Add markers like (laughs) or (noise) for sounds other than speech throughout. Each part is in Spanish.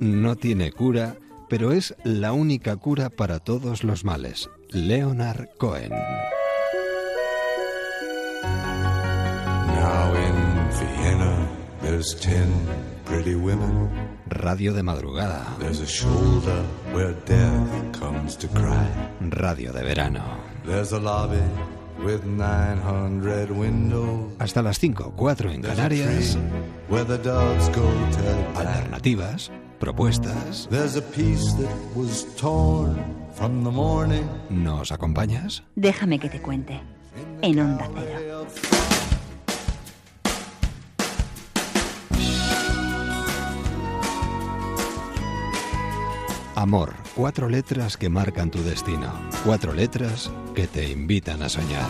No tiene cura, pero es la única cura para todos los males. Leonard Cohen. Now in Vienna, there's ten pretty women. Radio de madrugada. There's a shoulder where death comes to cry. Radio de verano. There's a lobby with 900 windows. Hasta las 5, 4 en Canarias. Alternativas, propuestas. There's a piece that was torn from the morning. ¿Nos acompañas? Déjame que te cuente. En Onda Cero. Amor, cuatro letras que marcan tu destino. Cuatro letras que te invitan a soñar.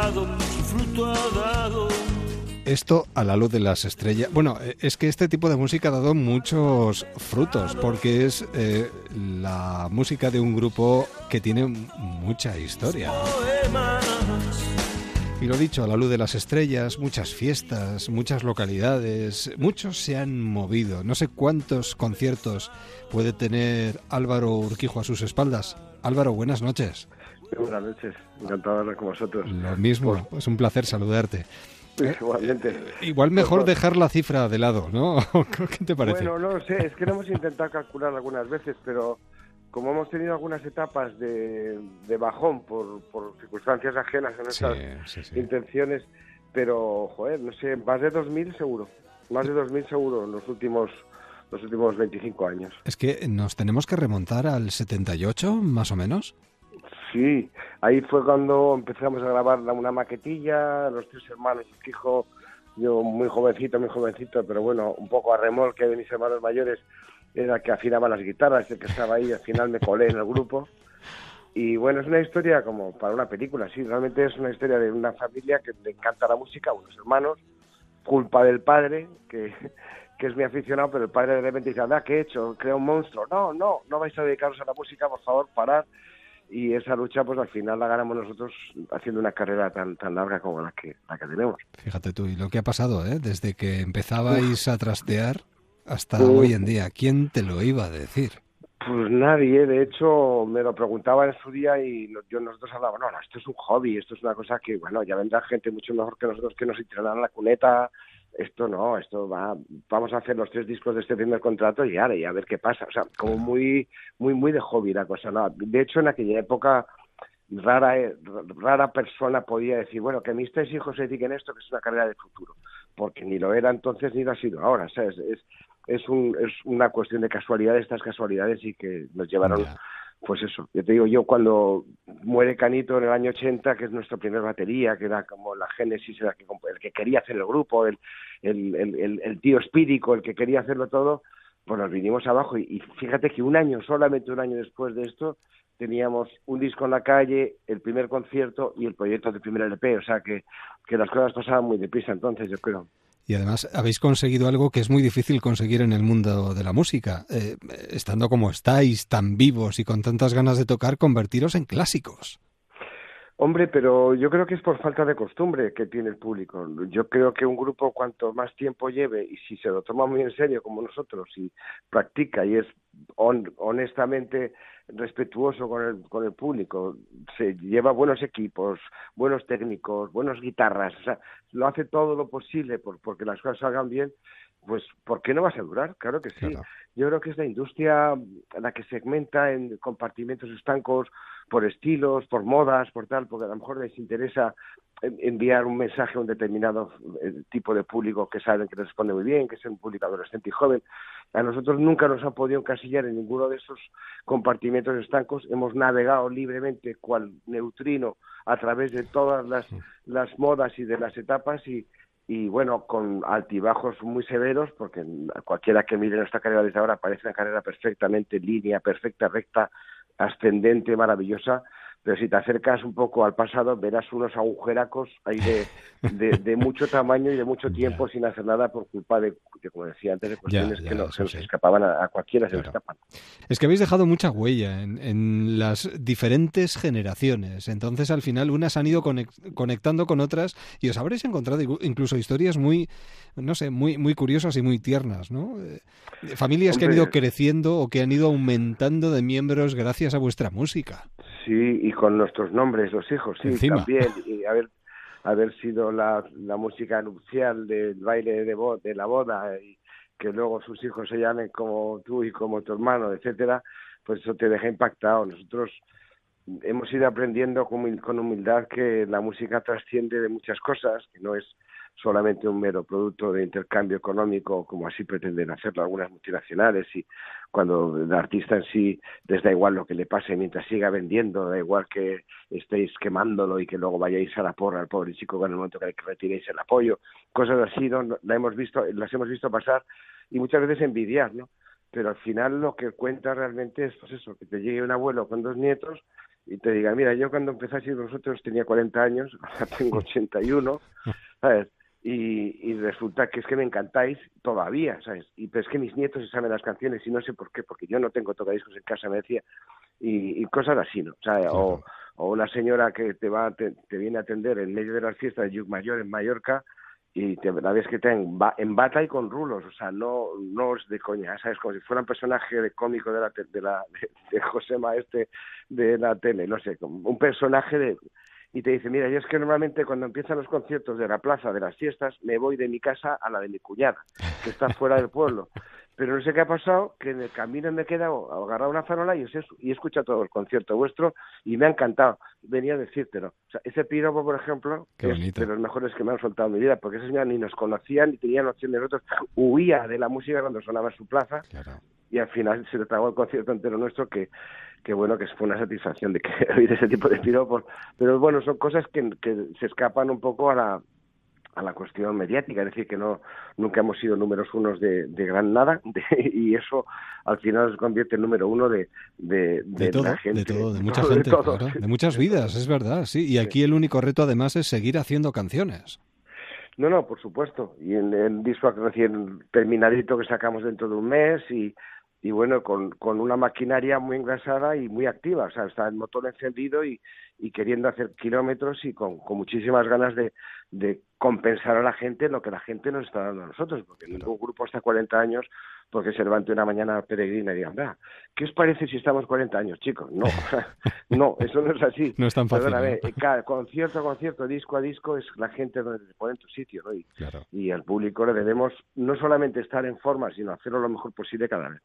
Plantado, su fruto ha dado. Esto a la luz de las estrellas. Bueno, eh, es que este tipo de música ha dado muchos frutos, porque es eh, la música de un grupo que tiene mucha historia. Y lo dicho, a la luz de las estrellas, muchas fiestas, muchas localidades, muchos se han movido. No sé cuántos conciertos puede tener Álvaro Urquijo a sus espaldas. Álvaro, buenas noches. Buenas noches, encantado de hablar con vosotros. Lo mismo, es un placer saludarte. (laughs) Igualmente. Igual mejor dejar la cifra de lado, ¿no? (laughs) ¿Qué te parece? Bueno, no lo sé, es que lo hemos intentado calcular algunas veces, pero como hemos tenido algunas etapas de, de bajón por, por circunstancias ajenas a nuestras sí, sí. intenciones, pero, joder, no sé, más de 2.000 seguro, más de 2.000 seguro en los últimos, los últimos 25 años. Es que nos tenemos que remontar al 78, más o menos. Sí, ahí fue cuando empezamos a grabar una maquetilla, los tres hermanos, el hijo, yo muy jovencito, muy jovencito, pero bueno, un poco a remolque de mis hermanos mayores, era el que afinaba las guitarras, el que estaba ahí, al final me colé en el grupo. Y bueno, es una historia como para una película, sí, realmente es una historia de una familia que le encanta la música, unos hermanos, culpa del padre, que, que es mi aficionado, pero el padre de repente dice, ¿qué he hecho? Crea un monstruo. No, no, no vais a dedicaros a la música, por favor, parad. Y esa lucha, pues al final la ganamos nosotros haciendo una carrera tan tan larga como la que, la que tenemos. Fíjate tú, y lo que ha pasado, ¿eh? Desde que empezabais a trastear hasta hoy en día. ¿Quién te lo iba a decir? Pues nadie, de hecho, me lo preguntaba en su día y no- yo nosotros hablábamos, no, no, esto es un hobby, esto es una cosa que, bueno, ya vendrá gente mucho mejor que nosotros que nos entrenarán la cuneta, esto no, esto va, vamos a hacer los tres discos de este primer contrato y ahora, y a ver qué pasa, o sea, como muy, muy, muy de hobby la cosa, ¿no? De hecho, en aquella época, rara, eh, rara persona podía decir, bueno, que mis tres hijos se dediquen a esto, que es una carrera de futuro, porque ni lo era entonces ni lo ha sido ahora, ¿sabes? Es, es, un, es una cuestión de casualidades, estas casualidades y que nos llevaron. Pues eso. Yo te digo, yo cuando muere Canito en el año 80, que es nuestra primer batería, que era como la génesis, era el que, quería hacer el grupo, el, tío espírico, el que quería hacerlo todo, pues nos vinimos abajo y, y fíjate que un año, solamente un año después de esto, teníamos un disco en la calle, el primer concierto y el proyecto del primer LP, o sea que, que las cosas pasaban muy deprisa entonces, yo creo. Y además habéis conseguido algo que es muy difícil conseguir en el mundo de la música. Eh, estando como estáis, tan vivos y con tantas ganas de tocar, convertiros en clásicos. Hombre, pero yo creo que es por falta de costumbre que tiene el público. Yo creo que un grupo cuanto más tiempo lleve y si se lo toma muy en serio como nosotros y practica y es hon- honestamente respetuoso con el, con el público, se lleva buenos equipos, buenos técnicos, buenas guitarras, o sea, lo hace todo lo posible por, porque las cosas salgan bien, pues ¿por qué no vas a durar? Claro que sí. Claro. Yo creo que es la industria la que segmenta en compartimentos estancos por estilos, por modas, por tal, porque a lo mejor les interesa enviar un mensaje a un determinado eh, tipo de público que saben que responde muy bien, que es un público adolescente y joven. A nosotros nunca nos han podido encasillar en ninguno de esos compartimentos estancos. Hemos navegado libremente cual neutrino a través de todas las, las modas y de las etapas y, y bueno, con altibajos muy severos, porque cualquiera que mire nuestra carrera desde ahora parece una carrera perfectamente línea, perfecta, recta, ascendente, maravillosa, pero si te acercas un poco al pasado verás unos agujeracos ahí de, de, (laughs) mucho tamaño y de mucho tiempo sin hacer nada por culpa de, como decía antes, de cuestiones que no, se nos escapaban a, cualquiera, se nos escapan. Es que habéis dejado mucha huella en, en, las diferentes generaciones, entonces al final unas han ido conectando con otras y os habréis encontrado incluso historias muy, no sé, muy, muy curiosas y muy tiernas, ¿no? Eh, familias que han ido creciendo o que han ido aumentando de miembros gracias a vuestra música. Sí, y con nuestros nombres, los hijos, sí, también. Y haber, haber sido la, la música nupcial del baile de, de la boda y que luego sus hijos se llamen como tú y como tu hermano, etcétera, pues eso te deja impactado. Nosotros hemos ido aprendiendo con humildad que la música trasciende de muchas cosas, que no es solamente un mero producto de intercambio económico, como así pretenden hacerlo algunas multinacionales, y cuando el artista en sí les da igual lo que le pase mientras siga vendiendo, da igual que estéis quemándolo y que luego vayáis a la porra al pobre chico en el momento que retiréis el apoyo, cosas así, ¿no? la hemos visto, las hemos visto pasar y muchas veces envidiar, ¿no? Pero al final lo que cuenta realmente es pues eso, que te llegue un abuelo con dos nietos y te diga, mira, yo cuando empezasteis vosotros tenía 40 años, ahora tengo 81, (laughs) ¿sabes? Y, resulta que es que me encantáis todavía, ¿sabes? Y pero es que mis nietos se saben las canciones y no sé por qué, porque yo no tengo tocadiscos en casa, me decía, y, cosas así, ¿no? O, o, una señora que te va te, viene a atender en medio de las fiestas de Mayor en Mallorca y te, la ves que te en, en, bata y con rulos, o sea, no no es de coña, ¿sabes? Como si fuera un personaje de cómico de la de la (laughs) de, José Maeste de la tele, no sé, un personaje de y te dice, mira, yo es que normalmente cuando empiezan los conciertos de la plaza, de las fiestas, me voy de mi casa a la de mi cuñada, que está fuera del pueblo. (laughs) Pero no sé qué ha pasado, que en el camino me he quedado agarrado una farola y, y he escuchado todo el concierto vuestro y me ha encantado. Venía a decírtelo. O sea, ese piropo, por ejemplo, es de los mejores que me han soltado en mi vida, porque esa señora ni nos conocían ni tenían noción de nosotros. Huía de la música cuando sonaba en su plaza y al final se le tragó el concierto entero nuestro que que bueno, que fue una satisfacción de que (laughs) oír ese tipo de piropos. Pero bueno, son cosas que, que se escapan un poco a la, a la cuestión mediática, es decir, que no nunca hemos sido números unos de, de gran nada (laughs) y eso al final se convierte en número uno de, de, de, la gente. De todo, de (laughs) mucha gente, de, muchas vidas, es verdad, sí. Y aquí el único reto además es seguir haciendo canciones. No, no, por supuesto. Y en el disco recién terminadito que sacamos dentro de un mes y y bueno, con, con una maquinaria muy engrasada y muy activa, o sea, está el motor encendido y, y queriendo hacer kilómetros y con, con muchísimas ganas de, de, compensar a la gente lo que la gente nos está dando a nosotros, porque ningún grupo hasta 40 años porque se levante una mañana peregrina y diga, ¿qué os parece si estamos 40 años, chicos? No, (laughs) no, eso no es así. No es tan fácil. cada concierto a concierto, disco a disco, es la gente donde se pone en tu sitio, ¿no? Y, y al público le debemos no solamente estar en forma, sino hacerlo lo mejor posible cada vez.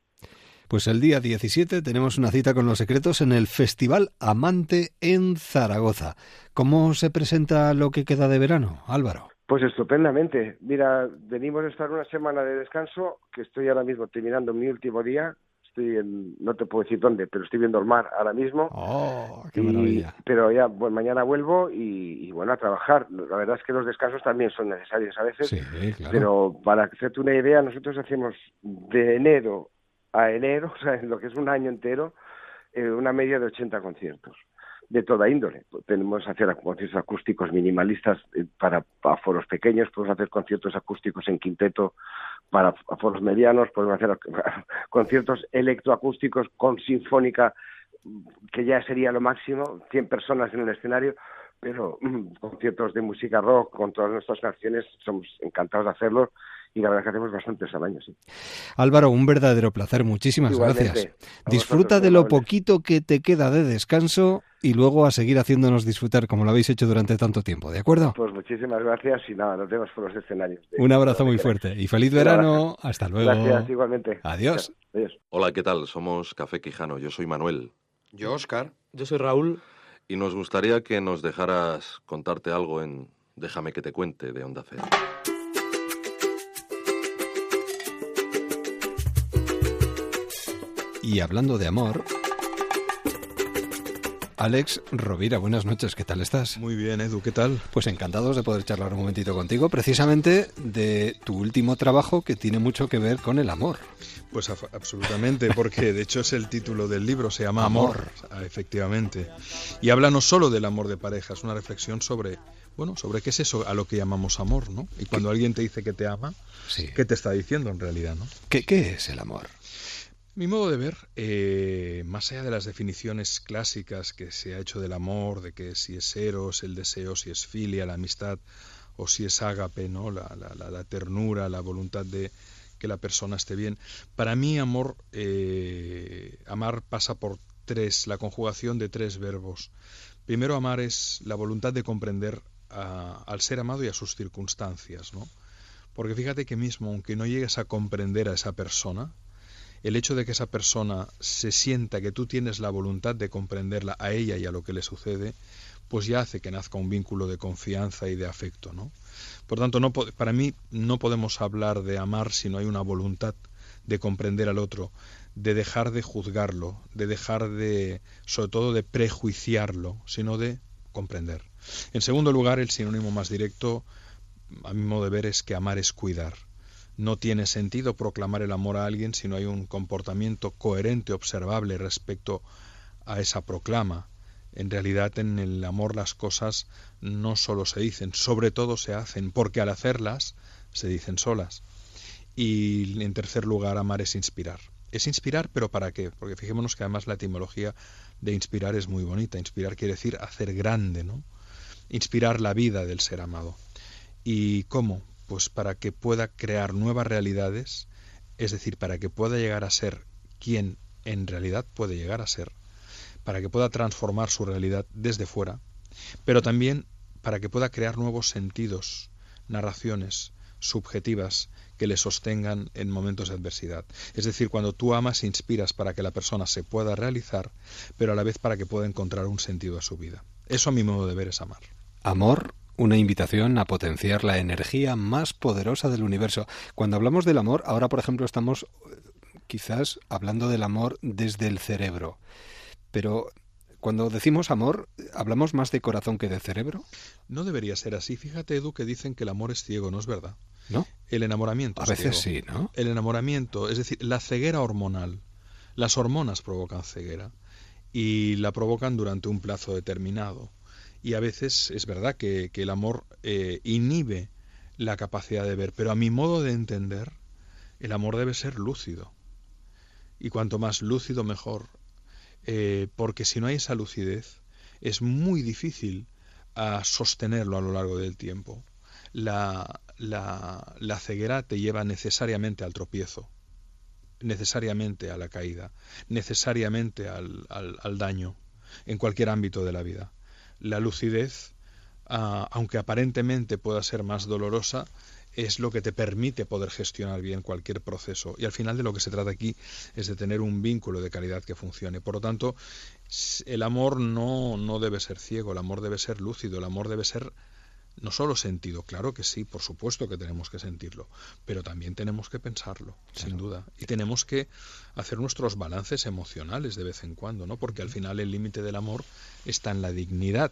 Pues el día 17 tenemos una cita con los secretos en el Festival Amante en Zaragoza. ¿Cómo se presenta lo que queda de verano, Álvaro? Pues estupendamente. Mira, venimos a estar una semana de descanso, que estoy ahora mismo terminando mi último día. Estoy en, no te puedo decir dónde, pero estoy viendo el mar ahora mismo. ¡Oh, qué maravilla! pero ya, pues mañana vuelvo y, bueno, a trabajar. La verdad es que los descansos también son necesarios a veces. Sí, claro. Pero para hacerte una idea, nosotros hacemos de enero a enero, (laughs) o sea, en lo que es un año entero, eh, una media de 80 conciertos de toda índole. Tenemos hacer conciertos acústicos minimalistas eh, para aforos pequeños, podemos hacer conciertos acústicos en quinteto para aforos medianos, podemos hacer (laughs) conciertos electroacústicos con sinfónica, que ya sería lo máximo, 100 personas en el escenario, pero conciertos de música rock con todas nuestras canciones, somos encantados de hacerlo y la verdad que hacemos bastantes al año, sí. Álvaro, un verdadero placer, muchísimas gracias. Disfruta de lo poquito que te queda de descanso y luego a seguir haciéndonos disfrutar como lo habéis hecho durante tanto tiempo, ¿de acuerdo? Pues muchísimas gracias y nada, nos vemos por los escenarios. Un abrazo muy fuerte y feliz verano. Hasta luego. Gracias, igualmente. Adiós. Adiós. Hola, ¿qué tal? Somos Café Quijano. Yo soy Manuel. Yo, Oscar. Yo soy Raúl. y nos gustaría que nos dejaras contarte algo en Déjame que te cuente de Onda Cero. Y hablando de amor, Alex Rovira, buenas noches, ¿qué tal estás? Muy bien, Edu, ¿qué tal? Pues encantados de poder charlar un momentito contigo, precisamente de tu último trabajo que tiene mucho que ver con el amor. Pues absolutamente, porque de hecho es el título del libro, se llama Amor, ah, efectivamente. Y habla no solo del amor de pareja, es una reflexión sobre, bueno, sobre qué es eso a lo que llamamos amor, ¿no? Y cuando alguien te dice que te ama, ¿qué te está diciendo en realidad, no? ¿Qué, qué es el amor? Mi modo de ver, eh, más allá de las definiciones clásicas que se ha hecho del amor, de que si es eros, el deseo, si es filia, la amistad, o si es ágape, ¿no? La, ternura, la voluntad de que la persona esté bien. Para mí, amor, eh, amar pasa por tres, la conjugación de tres verbos. Primero, amar es la voluntad de comprender al ser amado y a sus circunstancias, ¿no? Porque fíjate que mismo, aunque no llegues a comprender a esa persona, el hecho de que esa persona se sienta que tú tienes la voluntad de comprenderla a ella y a lo que le sucede, pues ya hace que nazca un vínculo de confianza y de afecto, ¿no? Por tanto, para mí no podemos hablar de amar si no hay una voluntad de comprender al otro, de dejar de juzgarlo, de dejar de, sobre todo, de prejuiciarlo, sino de comprender. En segundo lugar, el sinónimo más directo, a mi modo de ver, es que amar es cuidar. No tiene sentido proclamar el amor a alguien si no hay un comportamiento coherente, observable respecto a esa proclama. En realidad en el amor las cosas no solo se dicen, sobre todo se hacen, porque al hacerlas se dicen solas. Y en tercer lugar, amar es inspirar. Es inspirar, pero ¿para qué? Porque fijémonos que además la etimología de inspirar es muy bonita. Inspirar quiere decir hacer grande, ¿no? Inspirar la vida del ser amado. ¿Y cómo? Pues para que pueda crear nuevas realidades, es decir, para que pueda llegar a ser quien en realidad puede llegar a ser, para que pueda transformar su realidad desde fuera, pero también para que pueda crear nuevos sentidos, narraciones subjetivas que le sostengan en momentos de adversidad. Es decir, cuando tú amas, inspiras para que la persona se pueda realizar, pero a la vez para que pueda encontrar un sentido a su vida. Eso a mi modo de ver es amar. Amor una invitación a potenciar la energía más poderosa del universo. Cuando hablamos del amor, ahora por ejemplo estamos eh, quizás hablando del amor desde el cerebro, pero cuando decimos amor, ¿hablamos más de corazón que de cerebro? No debería ser así. Fíjate, Edu, que dicen que el amor es ciego, ¿no es verdad? ¿No? El enamoramiento. A veces sí, ¿no? El enamoramiento, es decir, la ceguera hormonal. Las hormonas provocan ceguera y la provocan durante un plazo determinado y a veces es verdad que, el amor eh, inhibe la capacidad de ver, pero a mi modo de entender, el amor debe ser lúcido. Y cuanto más lúcido, mejor. Eh, porque si no hay esa lucidez, es muy difícil a sostenerlo a lo largo del tiempo. La, la, ceguera te lleva necesariamente al tropiezo, necesariamente a la caída, necesariamente al daño, en cualquier ámbito de la vida la lucidez, ah, aunque aparentemente pueda ser más dolorosa, es lo que te permite poder gestionar bien cualquier proceso. Y al final de lo que se trata aquí es de tener un vínculo de calidad que funcione. Por lo tanto, el amor no, no debe ser ciego, el amor debe ser lúcido, el amor debe ser no solo sentido, claro que sí, por supuesto que tenemos que sentirlo, pero también tenemos que pensarlo, sin duda. Y tenemos que hacer nuestros balances emocionales de vez en cuando, ¿no? Porque al final el límite del amor está en la dignidad.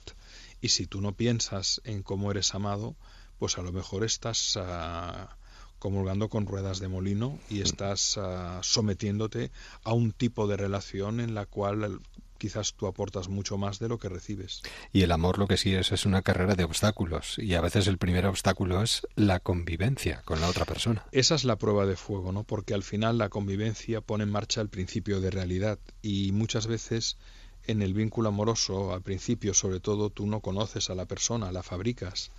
Y si tú no piensas en cómo eres amado, pues a lo mejor estás ah, comulgando con ruedas de molino y estás ah, sometiéndote a un tipo de relación en la cual quizás tú aportas mucho más de lo que recibes. Y el amor lo que sí es es una carrera de obstáculos y a veces el primer obstáculo es la convivencia con la otra persona. Esa es la prueba de fuego, ¿no? Porque al final la convivencia pone en marcha el principio de realidad y muchas veces en el vínculo amoroso, al principio sobre todo, tú no conoces a la persona, la fabricas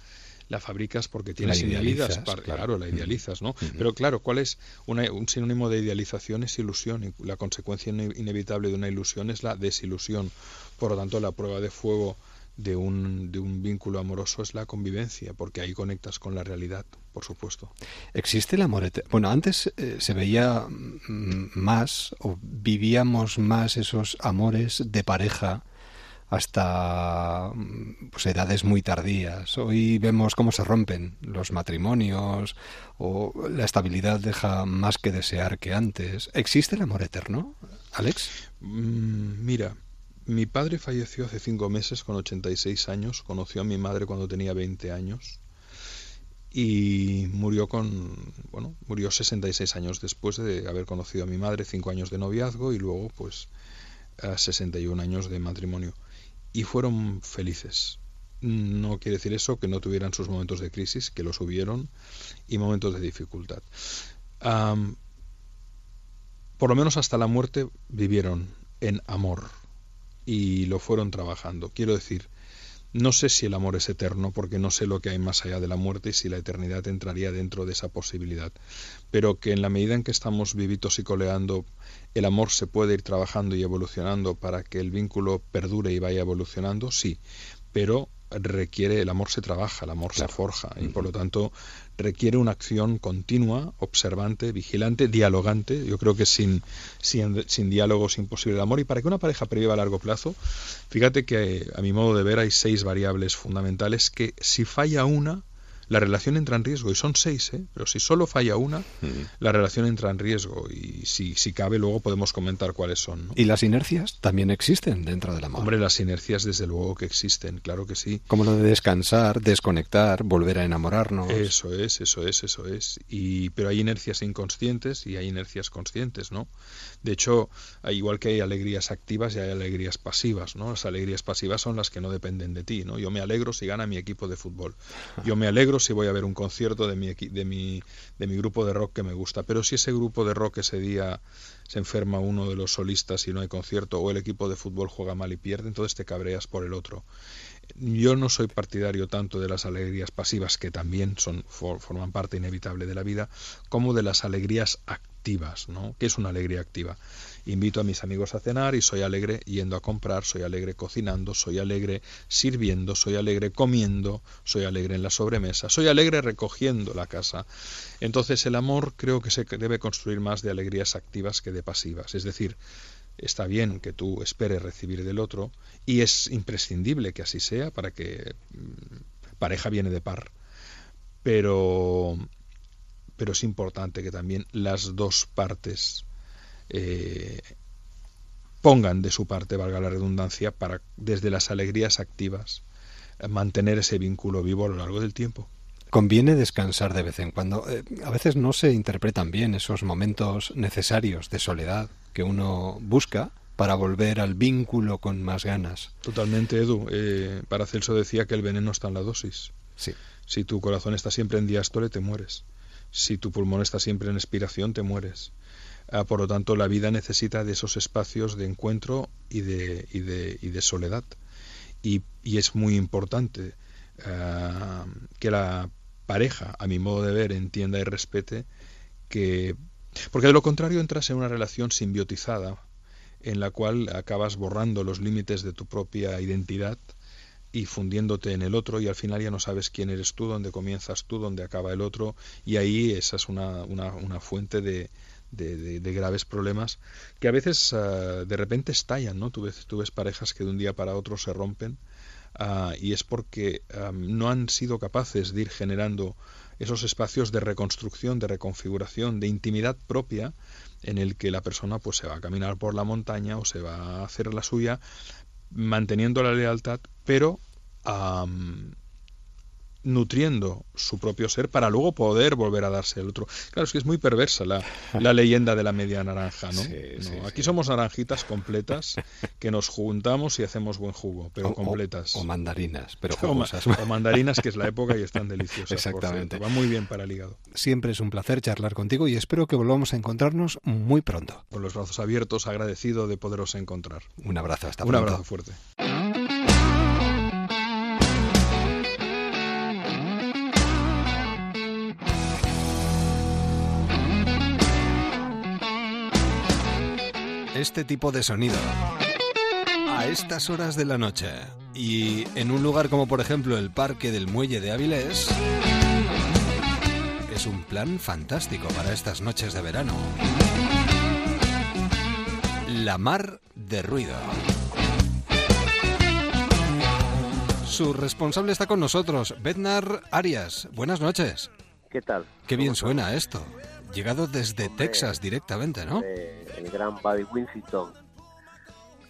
la fabricas porque tienes idealizas, claro. la idealizas, ¿no? Pero claro, ¿cuál es un sinónimo de idealización? Es ilusión y la consecuencia inevitable de una ilusión es la desilusión. Por lo tanto, la prueba de fuego de un, de un vínculo amoroso es la convivencia, porque ahí conectas con la realidad, por supuesto. ¿Existe el amor eterno? Bueno, antes eh, se veía mm, más o vivíamos más esos amores de pareja hasta mm, pues, edades muy tardías. Hoy vemos cómo se rompen los matrimonios o la estabilidad deja más que desear que antes. ¿Existe el amor eterno, Alex? Mm, mira, mi padre falleció hace cinco meses con 86 años, conoció a mi madre cuando tenía 20 años y murió con, bueno, murió 66 años después de haber conocido a mi madre, cinco años de noviazgo y luego pues a 61 años de matrimonio. Y fueron felices. No quiere decir eso que no tuvieran sus momentos de crisis, que los hubieron, y momentos de dificultad. por lo menos hasta la muerte vivieron en amor y lo fueron trabajando. Quiero decir, no sé si el amor es eterno, porque no sé lo que hay más allá de la muerte y si la eternidad entraría dentro de esa posibilidad. Pero que en la medida en que estamos vivitos y coleando, el amor se puede ir trabajando y evolucionando para que el vínculo perdure y vaya evolucionando, sí. Pero requiere, el amor se trabaja, el amor se forja y por lo tanto requiere una acción continua, observante, vigilante, dialogante. Yo creo que sin, sin, sin diálogo es imposible el amor. Y para que una pareja previva a largo plazo, fíjate que a mi modo de ver hay seis variables fundamentales que si falla una, la relación entra en riesgo y son seis, ¿eh? pero si solo falla una, la relación entra en riesgo y si, si cabe luego podemos comentar cuáles son. ¿Y las inercias también existen dentro del amor? Hombre, las inercias desde luego que existen, claro que sí. Como lo de descansar, desconectar, volver a enamorarnos. Eso es, eso es, eso es. Y, pero hay inercias inconscientes y hay inercias conscientes, ¿no? De hecho, igual que hay alegrías activas y hay alegrías pasivas, ¿no? Las alegrías pasivas son las que no dependen de ti, ¿no? Yo me alegro si gana mi equipo de fútbol. Yo me alegro si voy a ver un concierto de mi, de mi, de mi grupo de rock que me gusta. Pero si ese grupo de rock ese día se enferma uno de los solistas y no hay concierto, o el equipo de fútbol juega mal y pierde, entonces te cabreas por el otro. Yo no soy partidario tanto de las alegrías pasivas, que también son, forman parte inevitable de la vida, como de las alegrías activas, ¿no? ¿Qué es una alegría activa? Invito a mis amigos a cenar y soy alegre yendo a comprar, soy alegre cocinando, soy alegre sirviendo, soy alegre comiendo, soy alegre en la sobremesa, soy alegre recogiendo la casa. Entonces el amor creo que se debe construir más de alegrías activas que de pasivas. Es decir, está bien que tú esperes recibir del otro y es imprescindible que así sea para que mm, pareja viene de par. Pero pero es importante que también las dos partes eh, pongan de su parte, valga la redundancia, para desde las alegrías activas eh, mantener ese vínculo vivo a lo largo del tiempo. Conviene descansar de vez en cuando. Eh, a veces no se interpretan bien esos momentos necesarios de soledad que uno busca para volver al vínculo con más ganas. Totalmente, Edu. Eh, Paracelso decía que el veneno está en la dosis. Sí. Si tu corazón está siempre en diástole, te mueres. Si tu pulmón está siempre en expiración, te mueres. Ah, por lo tanto, la vida necesita de esos espacios de encuentro y de, y de, y de soledad. Y, es muy importante ah, que la pareja, a mi modo de ver, entienda y respete que... Porque de lo contrario entras en una relación simbiotizada en la cual acabas borrando los límites de tu propia identidad y fundiéndote en el otro y al final ya no sabes quién eres tú, dónde comienzas tú, dónde acaba el otro y ahí esa es una, una, una fuente de, de, graves problemas que a veces ah, de repente estallan, ¿no? Tú ves, tú ves parejas que de un día para otro se rompen ah, y es porque no han sido capaces de ir generando esos espacios de reconstrucción, de reconfiguración, de intimidad propia en el que la persona pues se va a caminar por la montaña o se va a hacer la suya manteniendo la lealtad, pero nutriendo su propio ser para luego poder volver a darse el otro. Claro, es que es muy perversa la, la leyenda de la media naranja, ¿no? (laughs) aquí somos naranjitas completas que nos juntamos y hacemos buen jugo, pero completas. O, mandarinas, pero (laughs) jugosas. O, mandarinas, que es la época y están deliciosas. Exactamente. Va muy bien para el hígado. Siempre es un placer charlar contigo y espero que volvamos a encontrarnos muy pronto. Con los brazos abiertos, agradecido de poderos encontrar. Un abrazo, hasta pronto. Un abrazo fuerte. Este tipo de sonido a estas horas de la noche y en un lugar como por ejemplo el Parque del Muelle de Avilés es un plan fantástico para estas noches de verano. La mar de ruido. Su responsable está con nosotros, Bednar Arias. Buenas noches. ¿Qué tal? Qué bien suena esto. Llegado desde Texas directamente, ¿no? el gran Buddy Winston.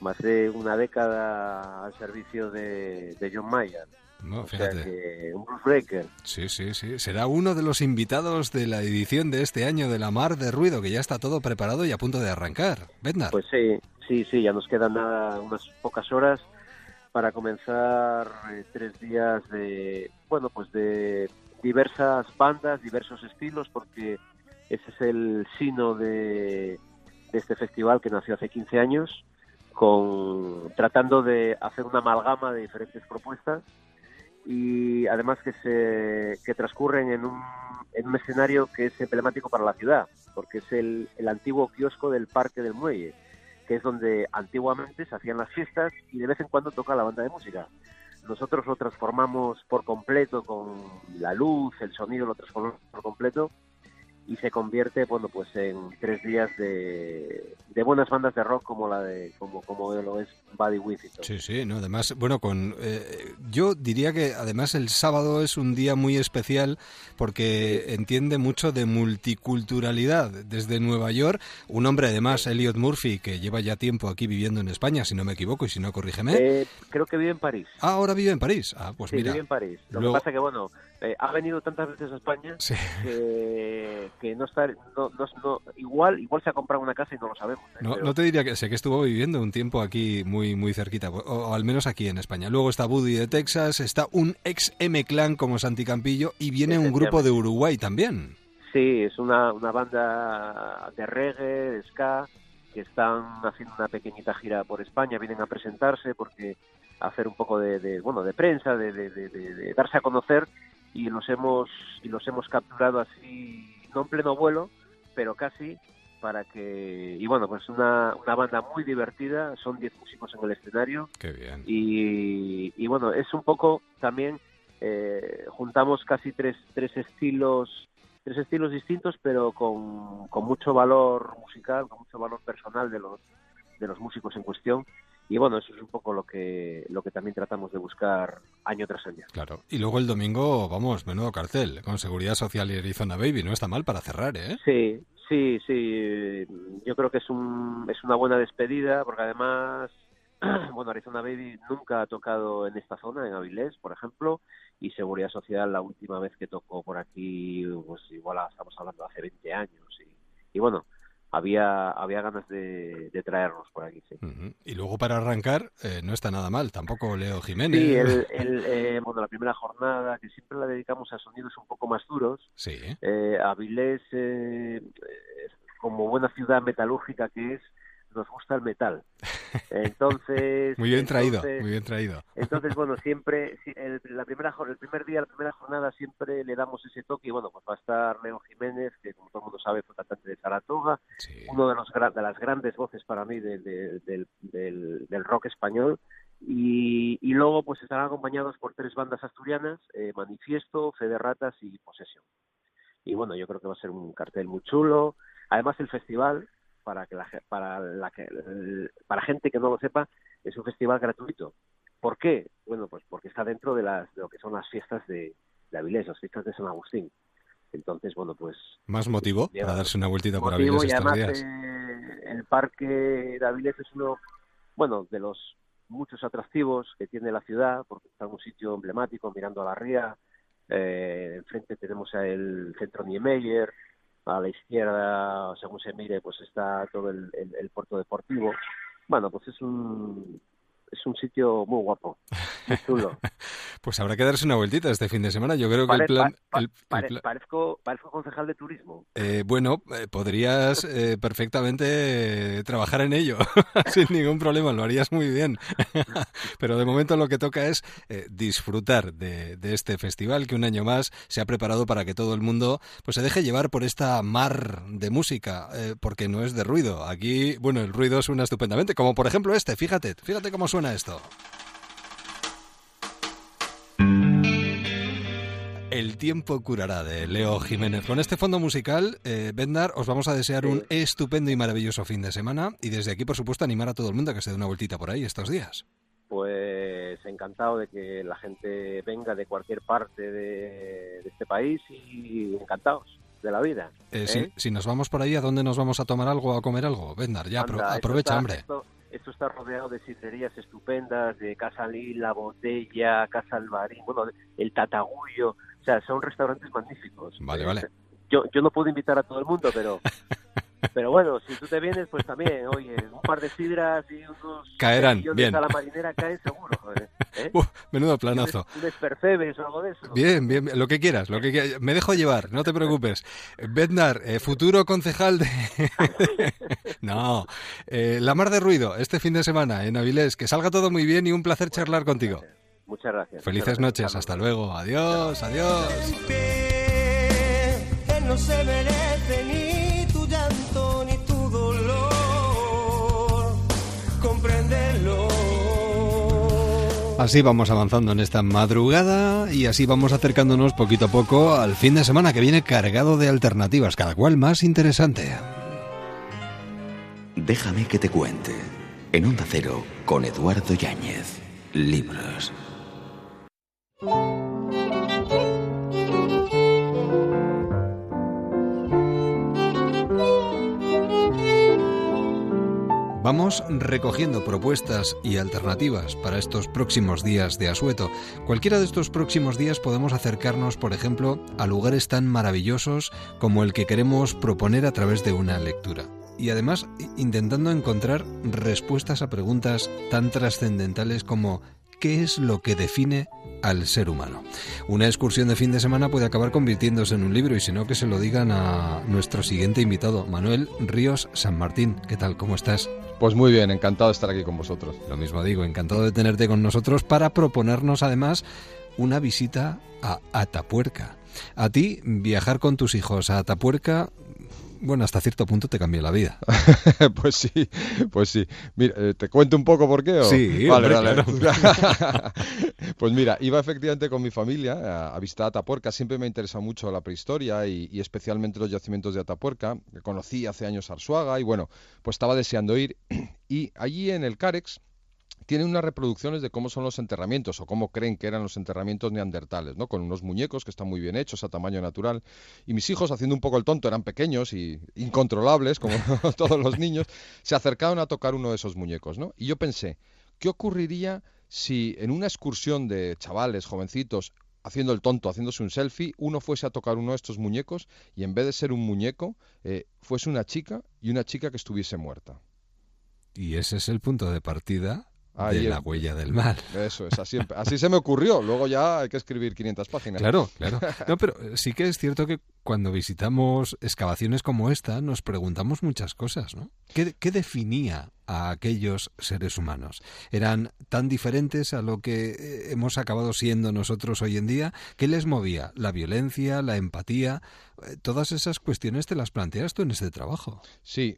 Más de una década al servicio de, John Mayer. No, fíjate. un breaker. Sí, sí, sí. Será uno de los invitados de la edición de este año de La Mar de Ruido, que ya está todo preparado y a punto de arrancar. Bednar. Pues sí, sí, sí, ya nos quedan nada, unas pocas horas para comenzar eh, tres días de, bueno, pues de diversas bandas, diversos estilos, porque ese es el sino de, este festival que nació hace 15 años, con tratando de hacer una amalgama de diferentes propuestas y además que se que transcurren en un, en un escenario que es emblemático para la ciudad, porque es el, el antiguo kiosco del Parque del Muelle que es donde antiguamente se hacían las fiestas y de vez en cuando toca la banda de música. Nosotros lo transformamos por completo con la luz, el sonido lo transformamos por completo y se convierte bueno pues en tres días de, de buenas bandas de rock como la de como como lo es Buddy Winston. Sí, sí, no, además, bueno, con eh, yo diría que además el sábado es un día muy especial porque entiende mucho de multiculturalidad. Desde Nueva York, un hombre además, Elliot Murphy, que lleva ya tiempo aquí viviendo en España, si no me equivoco y si no corrígeme. Eh, creo que vive en París. Ah, ahora vive en París. Ah, pues mira. vive en París. Lo que pasa que bueno, eh, ha venido tantas veces a España que, que, no está no, no, igual igual se ha comprado una casa y no lo sabemos. No, no te diría que sé que estuvo viviendo un tiempo aquí muy muy, cerquita, o, al menos aquí en España. Luego está Buddy de Texas, está un ex M-Clan como Santi Campillo y viene un grupo de Uruguay también. Sí, es una, una banda de reggae, de ska, que están haciendo una pequeñita gira por España, vienen a presentarse porque hacer un poco de, bueno de prensa, de, de, darse a conocer y los hemos y los hemos capturado así no en pleno vuelo, pero casi para que y bueno pues una, una banda muy divertida son 10 músicos en el escenario Qué bien. Y, y bueno es un poco también eh, juntamos casi tres, tres estilos tres estilos distintos pero con, con mucho valor musical con mucho valor personal de los de los músicos en cuestión y bueno, eso es un poco lo que lo que también tratamos de buscar año tras año. Claro. Y luego el domingo, vamos, menudo cartel, con Seguridad Social y Arizona Baby, no está mal para cerrar, ¿eh? Sí, Sí, sí, yo creo que es, un, es una buena despedida porque además, (clears throat) bueno, Arizona Baby nunca ha tocado en esta zona, en Avilés, por ejemplo, y Seguridad Social la última vez que tocó por aquí, pues igual estamos hablando hace 20 años. Y, y bueno, había, había ganas de, traernos por aquí, sí. Y luego para arrancar, eh, no está nada mal, tampoco Leo Jiménez. Sí, (laughs) el, eh, bueno, la primera jornada, que siempre la dedicamos a sonidos un poco más duros. Sí. Eh, Avilés, como buena ciudad metalúrgica que es, nos gusta el metal. (laughs) Entonces... muy bien traído, muy bien traído. Entonces, bueno, siempre, el, la primera, el primer día, la primera jornada, siempre le damos ese toque y bueno, pues va a estar Leo Jiménez, que como todo el mundo sabe fue cantante de Saratoga, uno de, los, de las grandes voces para mí del, del, del, rock español. Y, y, luego pues estarán acompañados por tres bandas asturianas, eh, Manifiesto, Fede Ratas y Posesión. Y bueno, yo creo que va a ser un cartel muy chulo. Además el festival, para que la, para la que para gente que no lo sepa es un festival gratuito. ¿por qué? bueno pues porque está dentro de las de lo que son las fiestas de, de Avilés las fiestas de San Agustín. Entonces bueno pues más motivo para darse una vueltita por Avilés y estos días eh, el parque de Avilés es uno bueno de los muchos atractivos que tiene la ciudad porque está en un sitio emblemático mirando a la ría. Eh, enfrente tenemos el centro Niemeyer a la izquierda, según se mire, pues está todo el, el puerto deportivo. Bueno, pues es un, es un sitio muy guapo, muy chulo. (laughs) pues habrá que darse una vueltita este fin de semana. Yo creo que el plan... parezco, concejal de turismo. Eh, bueno, eh, podrías (laughs) eh, perfectamente trabajar en ello, (laughs) sin ningún problema, lo harías muy bien. Pero de momento lo que toca es disfrutar de, de, este festival que un año más se ha preparado para que todo el mundo pues se deje llevar por esta mar de música, porque no es de ruido. Aquí, bueno, el ruido suena estupendamente, como por ejemplo este, fíjate, fíjate cómo suena esto? El tiempo curará de Leo Jiménez. Con este fondo musical, eh, Bendar, os vamos a desear un estupendo y maravilloso fin de semana y desde aquí, por supuesto, animar a todo el mundo a que se dé una vueltita por ahí estos días. pues encantado de que la gente venga de cualquier parte de, de este país y encantados de la vida. Eh, ¿eh? si, si nos vamos por ahí, ¿a dónde nos vamos a tomar algo o a comer algo? Vendar, ya, Anda, aprovecha, está- hombre. Esto, esto está rodeado de sidrerías estupendas, de Casa Lila, Botella, Casa Alvarín, bueno, el Tatagullo, o sea, son restaurantes magníficos. Vale, vale. Yo, yo no puedo invitar a todo el mundo, pero (laughs) pero bueno, si tú te vienes, pues también, oye, un par de sidras y unos Caerán, millones bien. a la marinera caen seguro. ¿eh? ¿Eh? Uf, menudo planazo. Un espercebes o algo de eso. Bien, bien, bien, lo que quieras, lo que quieras. Me dejo llevar, no te preocupes. Bednar, eh, futuro concejal de... (laughs) no, eh, La Mar de Ruido, este fin de semana en Avilés. Que salga todo muy bien y un placer charlar contigo. Muchas gracias. Felices muchas gracias. noches, hasta luego. Adiós, adiós. Así vamos avanzando en esta madrugada y así vamos acercándonos poquito a poco al fin de semana que viene cargado de alternativas, cada cual más interesante. Déjame que te cuente. En Onda Cero, con Eduardo Yáñez. Libros. Vamos recogiendo propuestas y alternativas para estos próximos días de asueto. Cualquiera de estos próximos días podemos acercarnos, por ejemplo, a lugares tan maravillosos como el que queremos proponer a través de una lectura. Y además intentando encontrar respuestas a preguntas tan trascendentales como ¿qué es lo que define al ser humano? Una excursión de fin de semana puede acabar convirtiéndose en un libro y si no que se lo digan a nuestro siguiente invitado, Manuel Ríos San Martín. ¿Qué tal? ¿Cómo estás? Pues muy bien, encantado de estar aquí con vosotros. Lo mismo digo, encantado de tenerte con nosotros para proponernos además una visita a Atapuerca. A ti, viajar con tus hijos a Atapuerca, bueno, hasta cierto punto te cambió la vida. (laughs) pues sí, pues sí. Mira, eh, ¿te cuento un poco por qué? o? Sí, vale, hombre, vale. (laughs) pues mira, iba efectivamente con mi familia a, a visitar Atapuerca. Siempre me ha interesado mucho la prehistoria y, y especialmente los yacimientos de Atapuerca. Conocí hace años Arsuaga y bueno, pues estaba deseando ir. (clears throat) Y allí en el Carex tienen unas reproducciones de cómo son los enterramientos o cómo creen que eran los enterramientos neandertales, ¿no? Con unos muñecos que están muy bien hechos a tamaño natural. Y mis hijos, haciendo un poco el tonto, eran pequeños y incontrolables, como (laughs) todos los niños, se acercaron a tocar uno de esos muñecos, ¿no? Y yo pensé, ¿qué ocurriría si en una excursión de chavales, jovencitos, haciendo el tonto, haciéndose un selfie, uno fuese a tocar uno de estos muñecos y en vez de ser un muñeco, eh, fuese una chica y una chica que estuviese muerta? Y ese es el punto de partida Ahí de es. la huella del mal. Eso es, así, así se me ocurrió. Luego ya hay que escribir 500 páginas. Claro, claro. (laughs) No, pero eh, sí que es cierto que cuando visitamos excavaciones como esta nos preguntamos muchas cosas, ¿no? ¿Qué, qué definía a aquellos seres humanos? ¿Eran tan diferentes a lo que eh, hemos acabado siendo nosotros hoy en día? ¿Qué les movía? ¿La violencia, la empatía? Eh, Todas esas cuestiones te las planteas tú en este trabajo. Sí,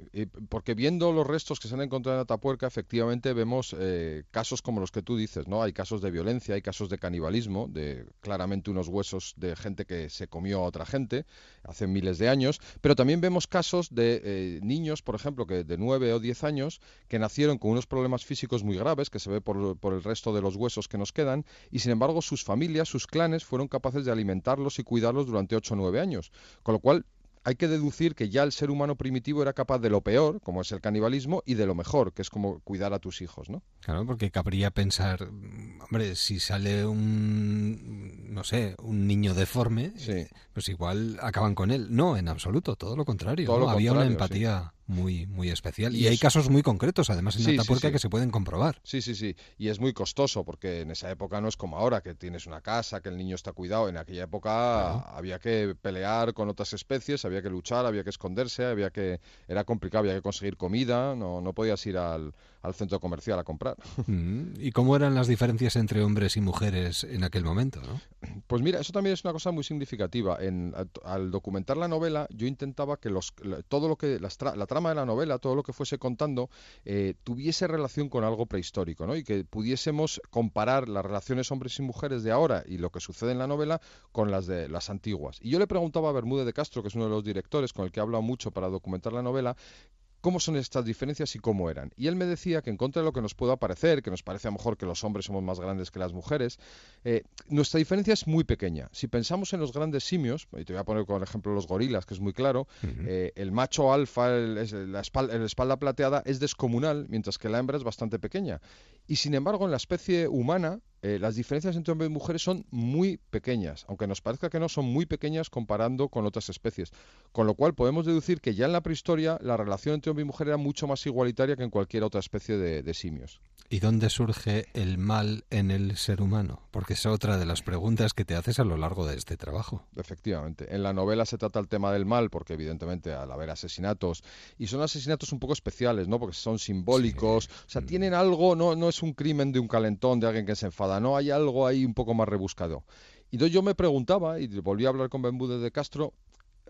porque viendo los restos que se han encontrado en Atapuerca, efectivamente vemos eh, casos como los que tú dices, ¿no? Hay casos de violencia, hay casos de canibalismo, de claramente unos huesos de gente que se comió a otra gente hace miles de años, pero también vemos casos de eh, niños, por ejemplo, que de 9 o 10 años, que nacieron con unos problemas físicos muy graves, que se ve por, por el resto de los huesos que nos quedan, y sin embargo sus familias, sus clanes, fueron capaces de alimentarlos y cuidarlos durante 8 o 9 años. Con lo cual, hay que deducir que ya el ser humano primitivo era capaz de lo peor, como es el canibalismo, y de lo mejor, que es como cuidar a tus hijos, ¿no? Claro, porque cabría pensar, hombre, si sale un, no sé, un niño deforme, eh, pues igual acaban con él. No, en absoluto, todo lo contrario. Todo ¿no? lo Había una sí. Muy, muy especial. Y, Y hay casos muy concretos, además, en Sí, Atapuerca sí. que se pueden comprobar. Sí, sí, sí. Y es muy costoso porque en esa época no es como ahora, que tienes una casa, que el niño está cuidado. En aquella época había que pelear con otras especies, había que luchar, había que esconderse, había que... Era complicado, había que conseguir comida, no, no podías ir al, al centro comercial a comprar. (laughs) Mm, ¿Y cómo eran las diferencias entre hombres y mujeres en aquel momento? ¿no? Pues mira, eso también es una cosa muy significativa. En, al, al documentar la novela, yo intentaba que los, todo lo que las tra- la trama de la novela, todo lo que fuese contando, eh, tuviese relación con algo prehistórico, ¿no? Y que pudiésemos comparar las relaciones hombres y mujeres de ahora y lo que sucede en la novela con las de las antiguas. Y yo le preguntaba a Bermúdez de Castro, que es uno de los directores con el que he hablado mucho para documentar la novela, cómo son estas diferencias y cómo eran. Y él me decía que en contra de lo que nos pueda parecer, que nos parece a lo mejor que los hombres somos más grandes que las mujeres, eh, nuestra diferencia es muy pequeña. Si pensamos en los grandes simios, y te voy a poner como ejemplo los gorilas, que es muy claro, eh, el macho alfa, el, la espalda, espalda plateada, es descomunal, mientras que la hembra es bastante pequeña. Y sin embargo, en la especie humana, eh, las diferencias entre hombres y mujeres son muy pequeñas, aunque nos parezca que no, son muy pequeñas comparando con otras especies. Con lo cual podemos deducir que ya en la prehistoria la relación entre hombre y mujer era mucho más igualitaria que en cualquier otra especie de, simios. ¿Y dónde surge el mal en el ser humano? Porque es otra de las preguntas que te haces a lo largo de este trabajo. Efectivamente. En la novela se trata el tema del mal, porque evidentemente al haber asesinatos, y son asesinatos un poco especiales, ¿no? Porque son simbólicos, o sea, tienen algo, no, no es un crimen de un calentón, de alguien que se enfada no hay algo ahí un poco más rebuscado. Y yo me preguntaba, y volví a hablar con Benbúdez de Castro,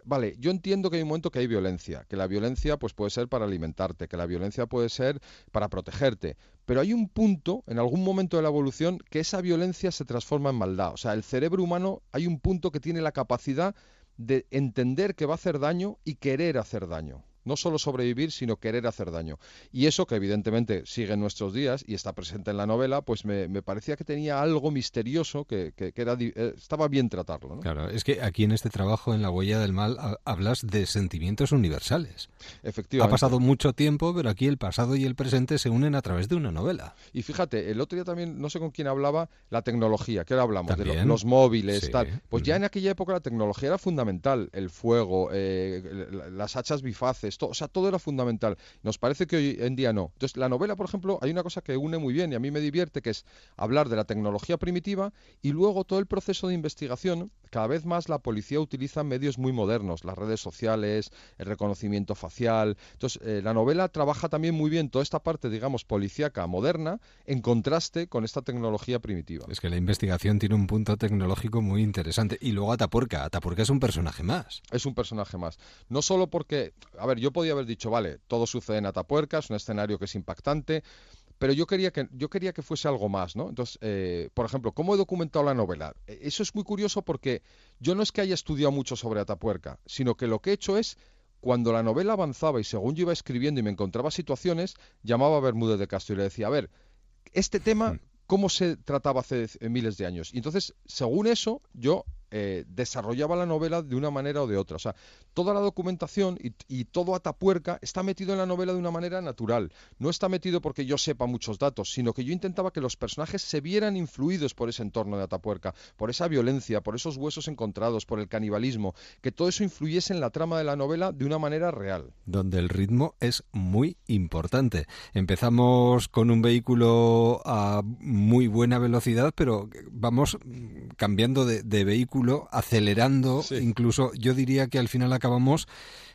vale, yo entiendo que hay un momento que hay violencia, que la violencia pues puede ser para alimentarte, que la violencia puede ser para protegerte, pero hay un punto, en algún momento de la evolución, que esa violencia se transforma en maldad. O sea, el cerebro humano hay un punto que tiene la capacidad de entender que va a hacer daño y querer hacer daño no solo sobrevivir, sino querer hacer daño. Y eso, que evidentemente sigue en nuestros días y está presente en la novela, pues me, parecía que tenía algo misterioso que, era, eh, estaba bien tratarlo. Claro, es que aquí en este trabajo, en La huella del mal, hablas de sentimientos universales. Efectivamente. Ha pasado mucho tiempo, pero aquí el pasado y el presente se unen a través de una novela. Y fíjate, el otro día también, no sé con quién hablaba, la tecnología, que ahora hablamos, de los móviles, tal. Pues ya en aquella época la tecnología era fundamental, el fuego, eh, las hachas bifaces, o sea, todo era fundamental. Nos parece que hoy en día no. Entonces, la novela, por ejemplo, hay una cosa que une muy bien y a mí me divierte, que es hablar de la tecnología primitiva y luego todo el proceso de investigación. Cada vez más la policía utiliza medios muy modernos, las redes sociales, el reconocimiento facial. Entonces, eh, la novela trabaja también muy bien toda esta parte, digamos, policíaca moderna en contraste con esta tecnología primitiva. Es que la investigación tiene un punto tecnológico muy interesante. Y luego Atapuerca. Atapuerca es un personaje más. Es un personaje más. No solo porque, a ver, yo podía haber dicho, vale, todo sucede en Atapuerca, es un escenario que es impactante, pero yo quería que yo quería que fuese algo más, ¿no? Entonces, eh, por ejemplo, ¿cómo he documentado la novela? E, eso es muy curioso porque yo no es que haya estudiado mucho sobre Atapuerca, sino que lo que he hecho es cuando la novela avanzaba y según yo iba escribiendo y me encontraba situaciones, llamaba a Bermúdez de Castro y le decía, a ver, este tema, hmm. ¿cómo se trataba hace miles de años? Y entonces, según eso, yo eh, desarrollaba la novela de una manera o de otra. O sea, toda la documentación y, todo Atapuerca está metido en la novela de una manera natural. No está metido porque yo sepa muchos datos, sino que yo intentaba que los personajes se vieran influidos por ese entorno de Atapuerca, por esa violencia, por esos huesos encontrados, por el canibalismo, que todo eso influyese en la trama de la novela de una manera real. Donde el ritmo es muy importante. Empezamos con un vehículo a muy buena velocidad, pero vamos cambiando de vehículo acelerando, incluso yo diría que al final acabamos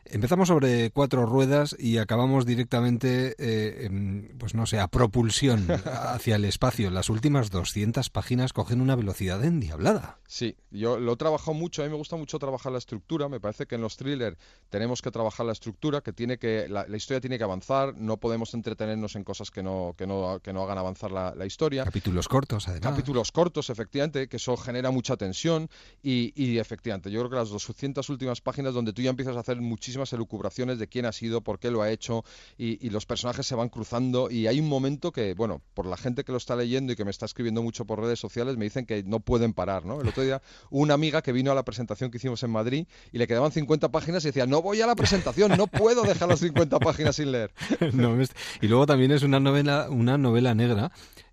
Empezamos sobre cuatro ruedas y acabamos directamente, eh, pues no sé, a propulsión (laughs) hacia el espacio. Las últimas 200 páginas cogen una velocidad endiablada. Sí, yo lo he trabajado mucho, a mí me gusta mucho trabajar la estructura, me parece que en los thrillers tenemos que trabajar la estructura, que tiene que la, historia tiene que avanzar, no podemos entretenernos en cosas que no, que no, que no hagan avanzar la, historia. Capítulos cortos, además. Capítulos cortos, efectivamente, que eso genera mucha tensión y, y efectivamente, yo creo que las 200 últimas páginas donde tú ya empiezas a hacer muchísimas muchísimas elucubraciones de quién ha sido, por qué lo ha hecho y, los personajes se van cruzando y hay un momento que, bueno, por la gente que lo está leyendo y que me está escribiendo mucho por redes sociales, me dicen que no pueden parar, ¿no? El otro día una amiga que vino a la presentación que hicimos en Madrid y le quedaban 50 páginas y decía, no voy a la presentación, no puedo dejar las 50 páginas sin leer. (laughs) y luego también es una novela, una novela negra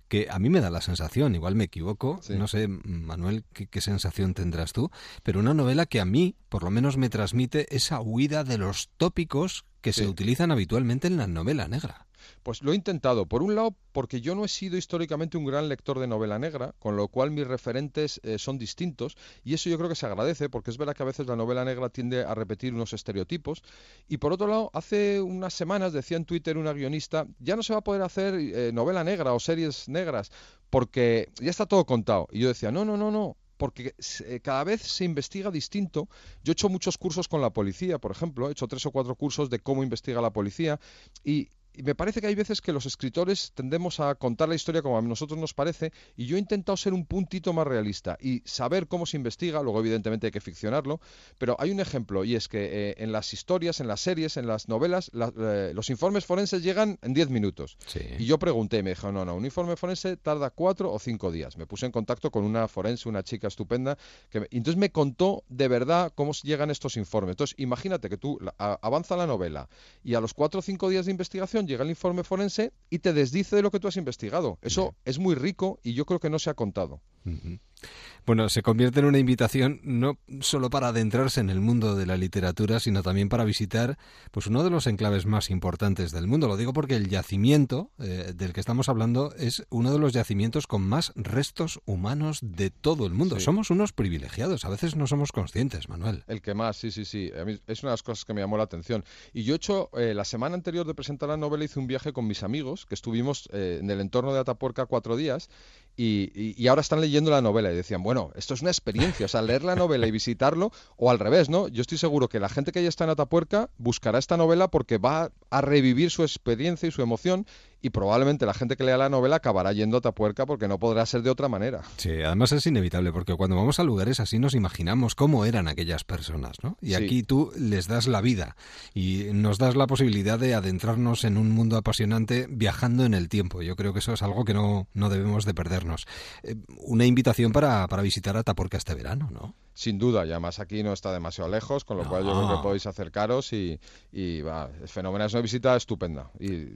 que a mí me da la sensación, igual me equivoco, no sé, Manuel, ¿qué, sensación tendrás tú, pero una novela que a mí, por lo menos, me transmite esa huida de los tópicos que se utilizan habitualmente en la novela negra. Pues lo he intentado. Por un lado, porque yo no he sido históricamente un gran lector de novela negra, con lo cual mis referentes eh, son distintos, y eso yo creo que se agradece, porque es verdad que a veces la novela negra tiende a repetir unos estereotipos. Y por otro lado, hace unas semanas decía en Twitter una guionista, ya no se va a poder hacer eh, novela negra o series negras, porque ya está todo contado. Y yo decía, no, no, no, no, porque eh, cada vez se investiga distinto. Yo he hecho muchos cursos con la policía, por ejemplo, he hecho tres o cuatro cursos de cómo investiga la policía y y me parece que hay veces que los escritores tendemos a contar la historia como a nosotros nos parece, y yo he intentado ser un puntito más realista y saber cómo se investiga, luego evidentemente hay que ficcionarlo, pero hay un ejemplo, y es que eh, en las historias, en las series, en las novelas, eh, los informes forenses llegan en 10 minutos. Y yo pregunté, me dijo, no, no, un informe forense tarda 4 o 5 días. Me puse en contacto con una forense, una chica estupenda, que y entonces me contó de verdad cómo llegan estos informes. Entonces, imagínate que tú avanza la novela y a los 4 o 5 días de investigación llega el informe forense y te desdice de lo que tú has investigado. Eso es muy rico y yo creo que no se ha contado. Bueno, se convierte en una invitación no solo para adentrarse en el mundo de la literatura, sino también para visitar pues uno de los enclaves más importantes del mundo. Lo digo porque el yacimiento eh, del que estamos hablando es uno de los yacimientos con más restos humanos de todo el mundo. Somos unos privilegiados, a veces no somos conscientes, Manuel. El que más, sí, sí, sí. es una de las cosas que me llamó la atención. Y yo he hecho, eh, la semana anterior de presentar la novela, hice un viaje con mis amigos, que estuvimos eh, en el entorno de Atapuerca cuatro días, y, ahora están leyendo la novela y decían, bueno, esto es una experiencia, o sea, leer la novela y visitarlo, o al revés, ¿no? Yo estoy seguro que la gente que ya está en Atapuerca buscará esta novela porque va a revivir su experiencia y su emoción y probablemente la gente que lea la novela acabará yendo a Tapuerca porque no podrá ser de otra manera. Sí, además es inevitable porque cuando vamos a lugares así nos imaginamos cómo eran aquellas personas, ¿no? Y aquí tú les das la vida y nos das la posibilidad de adentrarnos en un mundo apasionante viajando en el tiempo. Yo creo que eso es algo que no, no debemos de perdernos. Eh, una invitación para, para visitar Atapuerca este verano, ¿no? Sin duda, y además aquí no está demasiado lejos, con lo cual yo creo que podéis acercaros y, y va, es fenomenal, es una visita estupenda. Y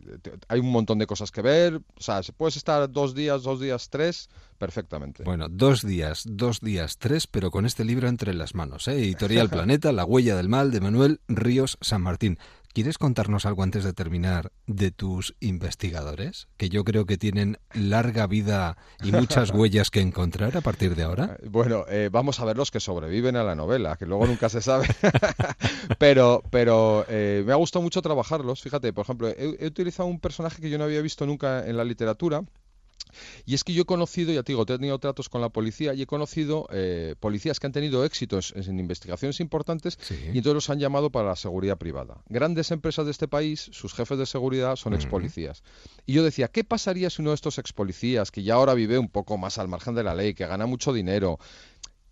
hay un montón de cosas que ver, o sea, puedes estar dos días, dos días, tres, perfectamente. Bueno, dos días, dos días, tres, pero con este libro entre las manos, ¿eh? Editorial (laughs) Planeta, La huella del mal, de Manuel Ríos San Martín. ¿Quieres contarnos algo antes de terminar de tus investigadores? Que yo creo que tienen larga vida y muchas (laughs) huellas que encontrar a partir de ahora. Eh, bueno, eh, vamos a ver los que sobreviven a la novela, que luego nunca se sabe. (laughs) pero pero eh, me ha gustado mucho trabajarlos. Fíjate, por ejemplo, he utilizado un personaje que yo no había visto nunca en la literatura y es que yo he conocido, ya te digo, he tenido tratos con la policía y he conocido eh, policías que han tenido éxitos en, investigaciones importantes y entonces los han llamado para la seguridad privada. Grandes empresas de este país, sus jefes de seguridad son ex policías. Y yo decía, ¿qué pasaría si uno de estos ex policías, que ya ahora vive un poco más al margen de la ley, que gana mucho dinero,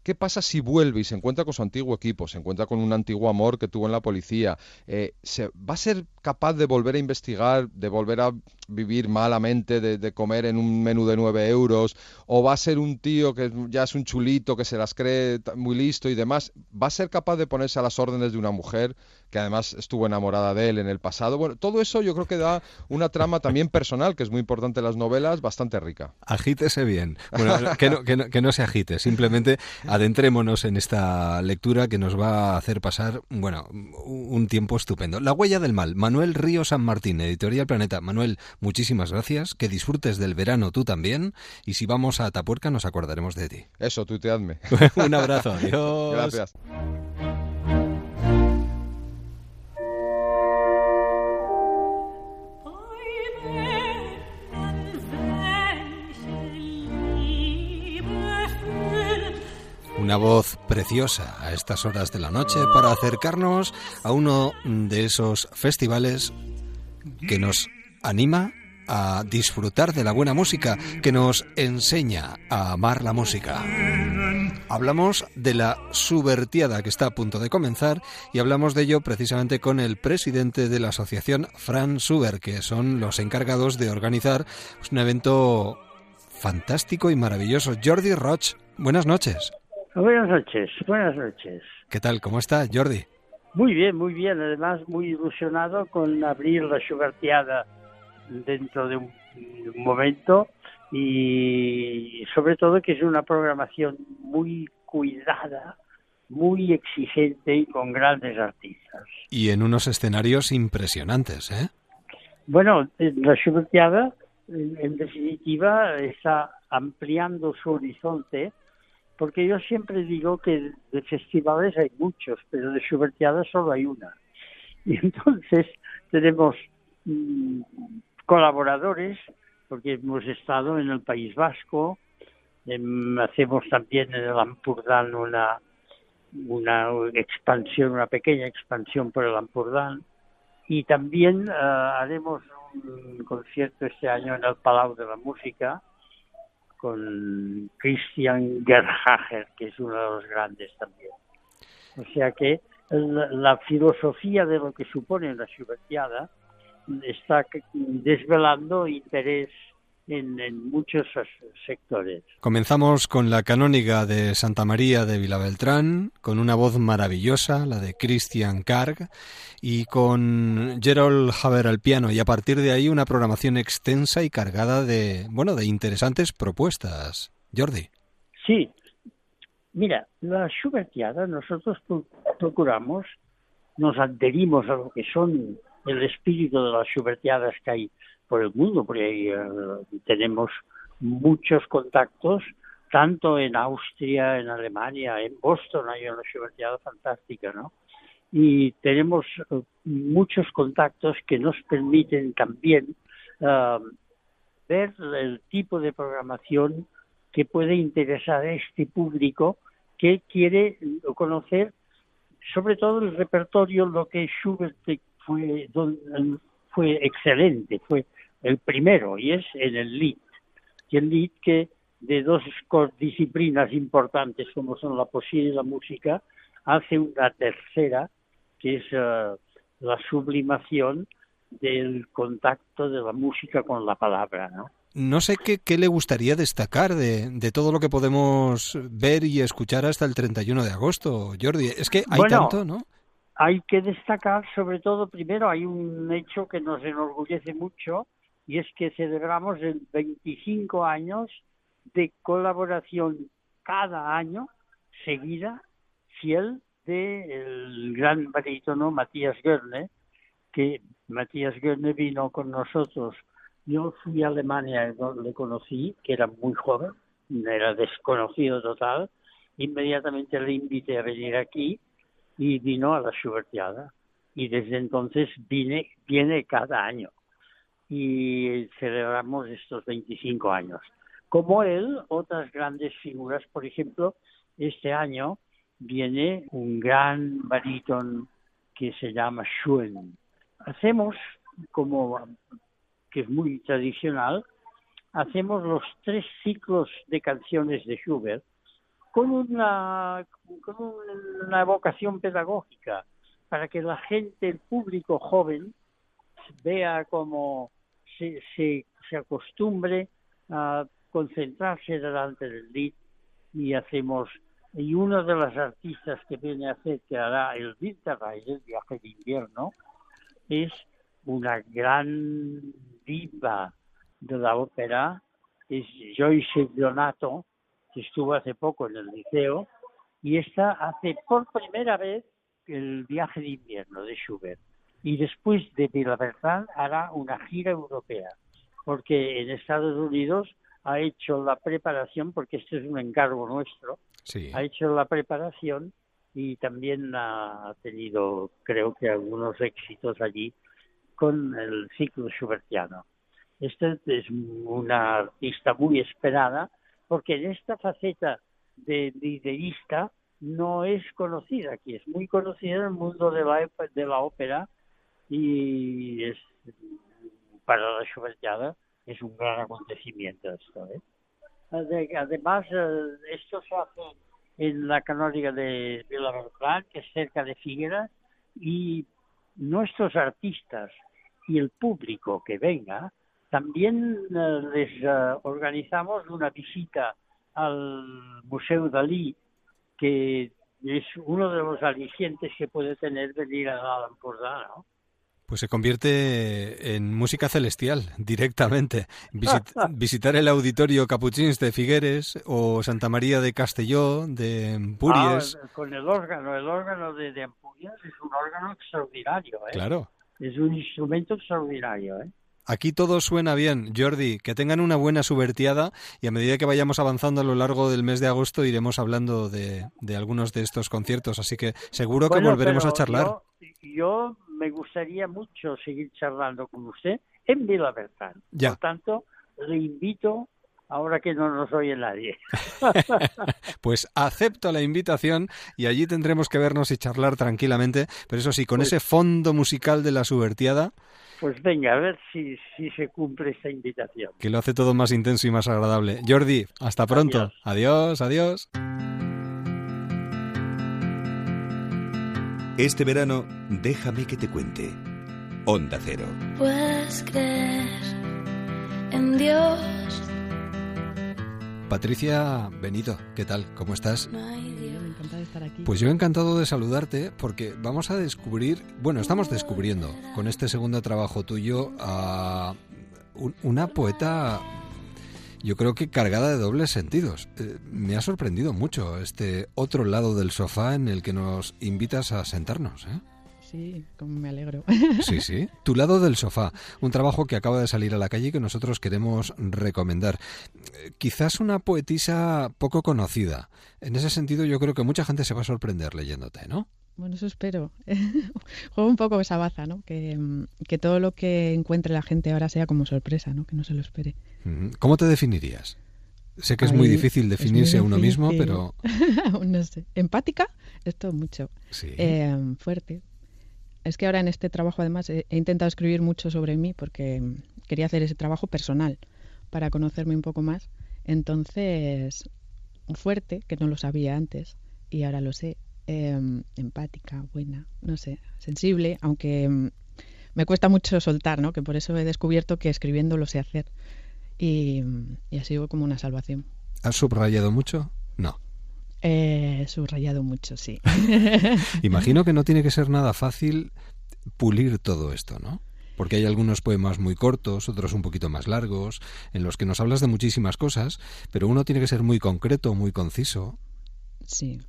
¿Qué pasa si vuelve y se encuentra con su antiguo equipo, se encuentra con un antiguo amor que tuvo en la policía? Eh, se, ¿Va a ser capaz de volver a investigar, de volver a vivir malamente, de, comer en un menú de 9 euros? ¿O va a ser un tío que ya es un chulito, que se las cree muy listo y demás? ¿Va a ser capaz de ponerse a las órdenes de una mujer que además estuvo enamorada de él en el pasado? Bueno, todo eso yo creo que da una trama también personal, que es muy importante en las novelas, bastante rica. Agítese bien. Bueno, que no, que no, que no se agite, simplemente adentrémonos en esta lectura que nos va a hacer pasar, bueno, un tiempo estupendo. La huella del mal. Manuel Río San Martín, Editorial Planeta. Manuel, muchísimas gracias. Que disfrutes del verano tú también. Y si vamos a Atapuerca, nos acordaremos de ti. Eso, tuteadme. (laughs) Un abrazo. Adiós. Gracias. Una voz preciosa a estas horas de la noche para acercarnos a uno de esos festivales que nos anima a disfrutar de la buena música, que nos enseña a amar la música. Hablamos de la Subvertiada que está a punto de comenzar y hablamos de ello precisamente con el presidente de la asociación Fran Suber, que son los encargados de organizar un evento fantástico y maravilloso. Jordi Roch, buenas noches. Buenas noches, buenas noches. ¿Qué tal? ¿Cómo está, Jordi? Muy bien, muy bien. Además, muy ilusionado con abrir la Sugarteada dentro de un, momento y sobre todo que es una programación muy cuidada, muy exigente y con grandes artistas. Y en unos escenarios impresionantes, ¿eh? Bueno, la Sugarteada, en definitiva, está ampliando su horizonte porque yo siempre digo que de festivales hay muchos, pero de Schubertiadas solo hay una. (laughs) Y entonces tenemos mm, colaboradores, porque hemos estado en el País Vasco, em, hacemos también en el Ampurdán una, una expansión, una pequeña expansión por el Ampurdán, Y también eh, haremos un concierto este año en el Palau de la Música con Christian Gerhager, que es uno de los grandes también. O sea que la, filosofía de lo que supone la Schubertiada está desvelando interés en, en, muchos sectores. Comenzamos con la canóniga de Santa María de Vilabeltrán, con una voz maravillosa, la de Christian Karg, y con Gerald Haber al piano, y a partir de ahí una programación extensa y cargada de, bueno, de interesantes propuestas. Jordi. Sí, mira, la Schubertiada nosotros procuramos, nos adherimos a lo que son el espíritu de las Schubertiadas que hay por el mundo, porque uh, tenemos muchos contactos, tanto en Austria, en Alemania, en Boston hay una Schubertiada fantástica, ¿no? Y tenemos uh, muchos contactos que nos permiten también uh, ver el tipo de programación que puede interesar a este público que quiere conocer sobre todo el repertorio, lo que Schubert fue, fue excelente, fue el primero, y es en el Lied. Y el Lied que de dos disciplinas importantes como son la poesía y la música, hace una tercera, que es uh, la sublimación del contacto de la música con la palabra, ¿no? No sé qué, qué le gustaría destacar de, de, todo lo que podemos ver y escuchar hasta el 31 de agosto, Jordi. Es que hay bueno, tanto, ¿no? Hay que destacar, sobre todo, primero, hay un hecho que nos enorgullece mucho, y es que celebramos el 25 años de colaboración cada año seguida, fiel, del gran barítono Matías Goerne, que Matías Goerne vino con nosotros yo fui a Alemania, le conocí, que era muy joven, era desconocido total. Inmediatamente le invité a venir aquí y vino a la Schubertiada. Y desde entonces vine, viene cada año. Y celebramos estos 25 años. Como él, otras grandes figuras, por ejemplo, este año viene un gran baríton que se llama Schuen. Hacemos como que es muy tradicional, hacemos los tres ciclos de canciones de Schubert con una, con una vocación pedagógica para que la gente, el público joven, vea cómo se, se, se acostumbre a concentrarse delante del lead y hacemos y uno de los artistas que viene a hacer que hará el Winterreise, el viaje de invierno, es una gran diva de la ópera, es Joyce Donato, que estuvo hace poco en el liceo, y esta hace por primera vez el viaje de invierno de Schubert. Y después de Villabertán hará una gira europea, porque en Estados Unidos ha hecho la preparación, porque este es un encargo nuestro, sí. ha hecho la preparación y también ha tenido, creo que, algunos éxitos allí con el ciclo schubertiano. Esta es una artista muy esperada porque en esta faceta de liderista no es conocida aquí, es muy conocida en el mundo de la, de la ópera y es para la Schubertiada es un gran acontecimiento esto. ¿eh? Además, esto se hace en la canónica de Villaverclán, que es cerca de Figueras, y nuestros artistas y el público que venga, también uh, les uh, organizamos una visita al Museo Dalí, que es uno de los alicientes que puede tener venir a Lampordà, ¿no? Pues se convierte en música celestial directamente. Visit, (laughs) visitar el auditorio Capuchins de Figueres o Santa María de Castelló, de Empúries. Ah, con el órgano, el órgano de, de Empúries es un órgano extraordinario. ¿eh? Claro. Es un instrumento extraordinario. ¿eh? Aquí todo suena bien, Jordi. Que tengan una buena subvertiada y a medida que vayamos avanzando a lo largo del mes de agosto iremos hablando de, de algunos de estos conciertos. Así que seguro que bueno, volveremos a charlar. Yo, yo, me gustaría mucho seguir charlando con usted en Villabertán. Ya. Por tanto, le invito ahora que no nos oye nadie. (laughs) (laughs) pues acepto la invitación y allí tendremos que vernos y charlar tranquilamente, pero eso sí, con ese fondo musical de la subvertiada. Pues venga, a ver si, si se cumple esta invitación. Que lo hace todo más intenso y más agradable. Jordi, hasta pronto. adiós. adiós. Este verano, déjame que te cuente. Onda Cero. Puedes creer en Dios. Patricia Benito, ¿qué tal? ¿Cómo estás? Encantada de estar aquí. Pues yo encantado de saludarte porque vamos a descubrir, bueno, estamos descubriendo con este segundo trabajo tuyo a una poeta yo creo que cargada de dobles sentidos. Eh, me ha sorprendido mucho este otro lado del sofá en el que nos invitas a sentarnos. ¿eh? Sí, como me alegro. Sí, sí. Tu lado del sofá, un trabajo que acaba de salir a la calle y que nosotros queremos recomendar. Eh, quizás una poetisa poco conocida. En ese sentido yo creo que mucha gente se va a sorprender leyéndote, ¿no? Bueno, eso espero. (laughs) Juego un poco esa baza, ¿no? Que, que, todo lo que encuentre la gente ahora sea como sorpresa, ¿no? Que no se lo espere. ¿Cómo te definirías? Sé que es muy difícil definirse a uno mismo, pero... (laughs) no sé. ¿Empática? Esto mucho. Sí. Eh, fuerte. Es que ahora en este trabajo, además, he, intentado escribir mucho sobre mí porque quería hacer ese trabajo personal para conocerme un poco más. Entonces, fuerte, que no lo sabía antes y ahora lo sé. Em, empática, buena, no sé, sensible, aunque em, me cuesta mucho soltar, ¿no? Que por eso he descubierto que escribiendo lo sé hacer. Y, y ha sido como una salvación. ¿Has subrayado mucho? No. He subrayado mucho, sí. (laughs) Imagino que no tiene que ser nada fácil pulir todo esto, ¿no? Porque hay algunos poemas muy cortos, otros un poquito más largos, en los que nos hablas de muchísimas cosas, pero uno tiene que ser muy concreto, muy conciso. Sí.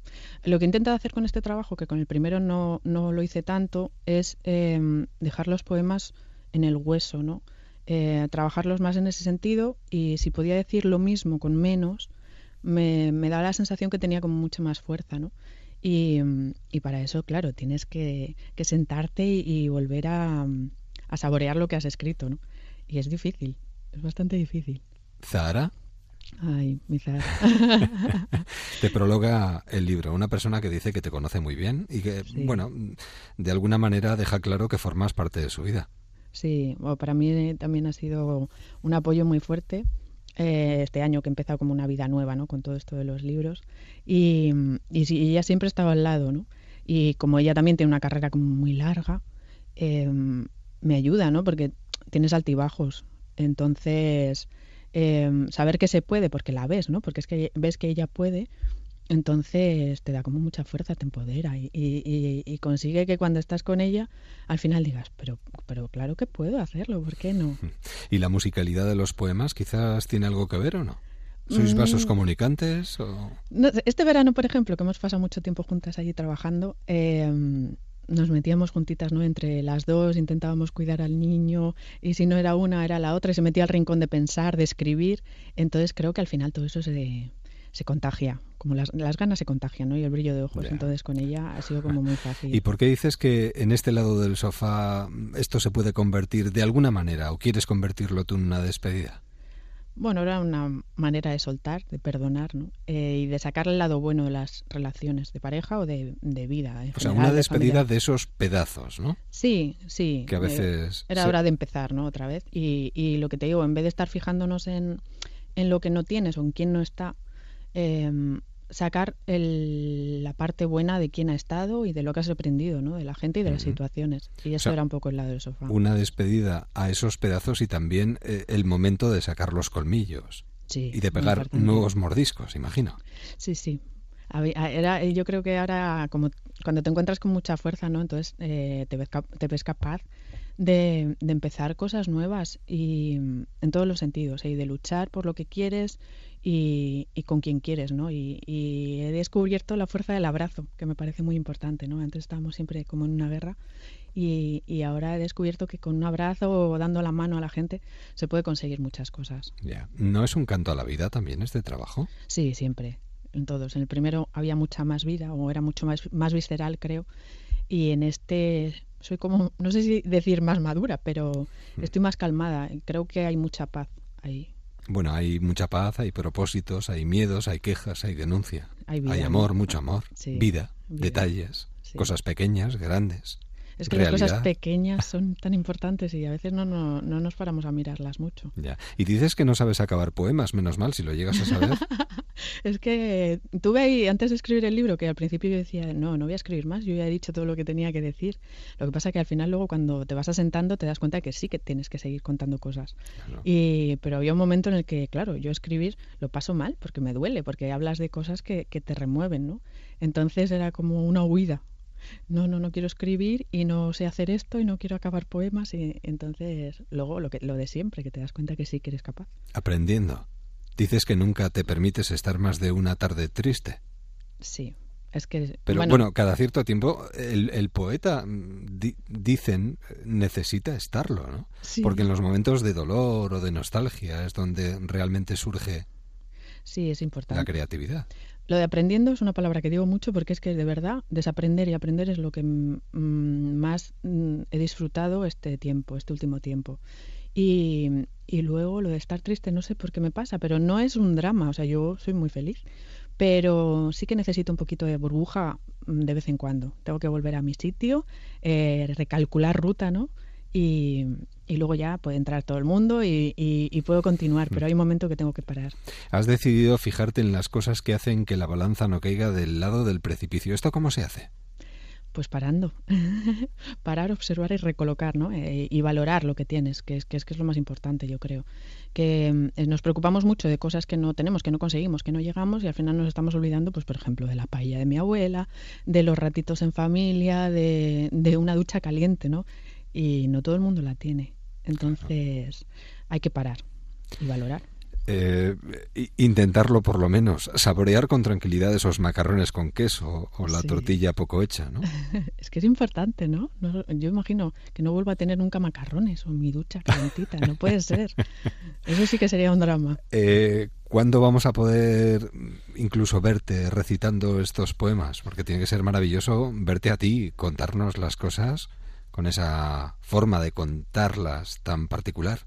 Lo que he intentado hacer con este trabajo, que con el primero no, no lo hice tanto, es em, dejar los poemas en el hueso, ¿no? Eh, trabajarlos más en ese sentido y si podía decir lo mismo con menos, me, me da la sensación que tenía como mucha más fuerza, ¿no? Y, y para eso, claro, tienes que, que sentarte y, volver a, a, saborear lo que has escrito, ¿no? Y es difícil, es bastante difícil. ¿Zahara? Ay, mi (laughs) te prologa el libro, una persona que dice que te conoce muy bien y que, bueno, de alguna manera deja claro que formas parte de su vida. Sí, bueno, para mí también ha sido un apoyo muy fuerte eh, este año que he empezado como una vida nueva, ¿no? Con todo esto de los libros y, y, ella siempre estaba al lado, ¿no? Y como ella también tiene una carrera como muy larga, eh, me ayuda, ¿no? Porque tienes altibajos, entonces eh, saber que se puede, porque la ves, ¿no? Porque es que ves que ella puede, entonces te da como mucha fuerza, te empodera y, y, y, consigue que cuando estás con ella, al final digas, pero, pero claro que puedo hacerlo, ¿por qué no? (laughs) ¿Y la musicalidad de los poemas quizás tiene algo que ver o no? ¿Sois vasos mm. comunicantes? O... este verano, por ejemplo, que hemos pasado mucho tiempo juntas allí trabajando, eh, nos metíamos juntitas, ¿no? Entre las dos, intentábamos cuidar al niño y si no era una, era la otra y se metía al rincón de pensar, de escribir. Entonces creo que al final todo eso se, se contagia, como las, las, ganas se contagian, ¿no? Y el brillo de ojos. Entonces con ella ha sido como muy fácil. ¿Y por qué dices que en este lado del sofá esto se puede convertir de alguna manera o quieres convertirlo tú en una despedida? Bueno, era una manera de soltar, de perdonar, ¿no? Eh, y de sacar el lado bueno de las relaciones de pareja o de, de vida. o sea, una despedida de, esos pedazos, ¿no? Sí, sí. Que a veces... era hora de empezar, ¿no? Otra vez. Y, y, lo que te digo, en vez de estar fijándonos en, en lo que no tienes o en quién no está, eh, sacar el, la parte buena de quién ha estado y de lo que has aprendido, ¿no? De la gente y de las situaciones. Y eso era un poco el lado del sofá. Una despedida a esos pedazos y también eh, el momento de sacar los colmillos. Sí, y de pegar nuevos mordiscos, imagino. Sí, sí. Era, yo creo que ahora, como cuando te encuentras con mucha fuerza, ¿no? Entonces eh, te, ves, te ves capaz de, de, empezar cosas nuevas y en todos los sentidos, ¿eh? y de luchar por lo que quieres y, y con quien quieres, ¿no? Y, y, he descubierto la fuerza del abrazo, que me parece muy importante, ¿no? Antes estábamos siempre como en una guerra y, y ahora he descubierto que con un abrazo o dando la mano a la gente se puede conseguir muchas cosas. Ya. ¿No es un canto a la vida también este trabajo? Sí, siempre, en todos. En el primero había mucha más vida o era mucho más, más visceral, creo, y en este soy como, no sé si decir más madura, pero mm. estoy más calmada. Creo que hay mucha paz ahí. Bueno, hay mucha paz, hay propósitos, hay miedos, hay quejas, hay denuncia. Hay vida, amor, ¿no? mucho amor, Sí, vida, vida. detalles, Sí. cosas pequeñas, grandes. Es que las cosas pequeñas son (laughs) tan importantes y a veces no, no, no nos paramos a mirarlas mucho. Ya. Y dices que no sabes acabar poemas, menos mal si lo llegas a saber. (laughs) Es que tuve ahí, antes de escribir el libro, que al principio yo decía, no, no voy a escribir más, yo ya he dicho todo lo que tenía que decir. Lo que pasa que al final luego cuando te vas asentando te das cuenta que sí que tienes que seguir contando cosas. Y, pero había un momento en el que, claro, yo escribir lo paso mal porque me duele, porque hablas de cosas que, que te remueven, ¿no? Entonces era como una huida. No, no, no quiero escribir y no sé hacer esto y no quiero acabar poemas y entonces luego lo que lo de siempre que te das cuenta que sí que eres capaz. Aprendiendo. Dices que nunca te permites estar más de una tarde triste. Sí, es que Pero bueno, cada cierto tiempo el, el poeta, mm, di- dicen, necesita estarlo, ¿no? Sí. Porque en los momentos de dolor o de nostalgia es donde realmente surge sí es importante. la creatividad. Lo de aprendiendo es una palabra que digo mucho porque es que de verdad desaprender y aprender es lo que más mm, he disfrutado este tiempo, este último tiempo. Y, y luego lo de estar triste, no sé por qué me pasa, pero no es un drama, o sea, yo soy muy feliz, pero sí que necesito un poquito de burbuja mm, de vez en cuando. Tengo que volver a mi sitio, eh, recalcular ruta, ¿no? Y, y luego ya puede entrar todo el mundo y, y- y puedo continuar, pero hay un momento que tengo que parar. Has decidido fijarte en las cosas que hacen que la balanza no caiga del lado del precipicio. ¿Esto cómo se hace? Pues parando. (laughs) Parar, observar y recolocar, ¿no? Eh, y valorar lo que tienes, que es, que es que es lo más importante, yo creo. Que eh, nos preocupamos mucho de cosas que no tenemos, que no conseguimos, que no llegamos y al final nos estamos olvidando, pues por ejemplo, de la paella de mi abuela, de los ratitos en familia, de, de una ducha caliente, ¿no? Y no todo el mundo la tiene. Entonces hay que parar y valorar. Eh, intentarlo por lo menos, saborear con tranquilidad esos macarrones con queso o la Sí. tortilla poco hecha, ¿no? (laughs) Es que es importante, ¿no? No- Yo imagino que no vuelva a tener nunca macarrones o mi ducha calentita, no puede ser. Eso sí que sería un drama. Eh, ¿Cuándo vamos a poder incluso verte recitando estos poemas? Porque tiene que ser maravilloso verte a ti, contarnos las cosas con esa forma de contarlas tan particular.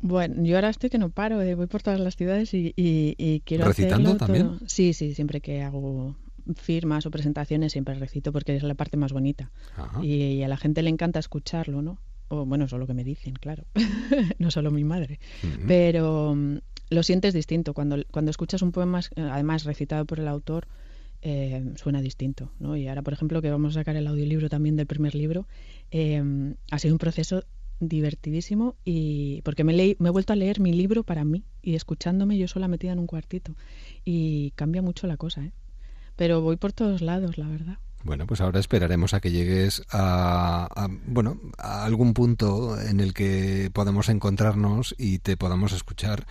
Bueno, yo ahora estoy que no paro, eh, voy por todas las ciudades y, y- y quiero ¿Recitando hacerlo también? todo. Sí, sí, siempre que hago firmas o presentaciones siempre recito porque es la parte más bonita. Y, y a la gente le encanta escucharlo, ¿no? O bueno, eso es lo que me dicen, claro. (laughs) no solo mi madre. Pero mm, lo sientes distinto. Cuando, cuando escuchas un poema, además recitado por el autor, eh, suena distinto, ¿no? Y ahora, por ejemplo, que vamos a sacar el audiolibro también del primer libro, eh, ha sido un proceso divertidísimo y porque me, me he vuelto a leer mi libro para mí y escuchándome yo sola metida en un cuartito y cambia mucho la cosa, ¿eh? Pero voy por todos lados, la verdad. Bueno, pues ahora esperaremos a que llegues a, a, bueno, a algún punto en el que podamos encontrarnos y te podamos escuchar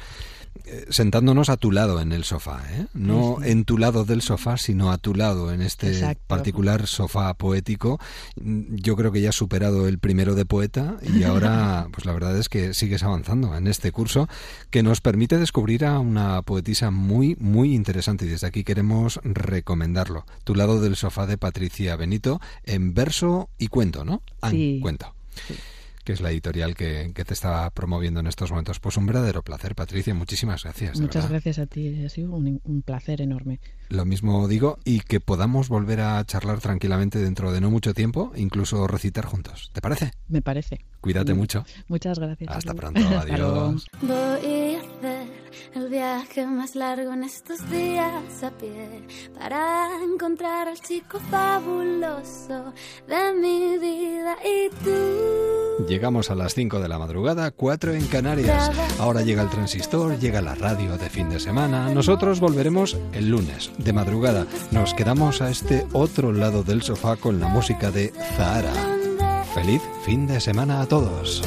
eh, sentándonos a tu lado en el sofá, ¿eh? No Sí. en tu lado del sofá, sino a tu lado en este Exacto. particular sofá poético. Mm, Yo creo que ya has superado el primero de poeta y ahora, (laughs) pues la verdad es que sigues avanzando en este curso que nos permite descubrir a una poetisa muy, muy interesante y desde aquí queremos recomendarlo. Tu lado del sofá de Patricia Benito en verso y cuento, ¿no? Sí. cuento. Que es la editorial que, que te está promoviendo en estos momentos. Pues un verdadero placer, Patricia. Muchísimas gracias. Muchas verdad. gracias a ti, ha sido un, un placer enorme. Lo mismo digo y que podamos volver a charlar tranquilamente dentro de no mucho tiempo, incluso recitar juntos. ¿Te parece? Me parece. Cuídate Mm. mucho. Muchas gracias. Hasta pronto. (laughs) Hasta luego. Adiós. Voy a hacer el viaje más largo en estos días a pie para encontrar al chico fabuloso de mi vida y tú. Llegamos a las 5 de la madrugada, 4 en Canarias. Ahora llega el transistor, llega la radio de fin de semana. Nosotros volveremos el lunes, de madrugada. Nos quedamos a este otro lado del sofá con la música de Zahara. Feliz fin de semana a todos.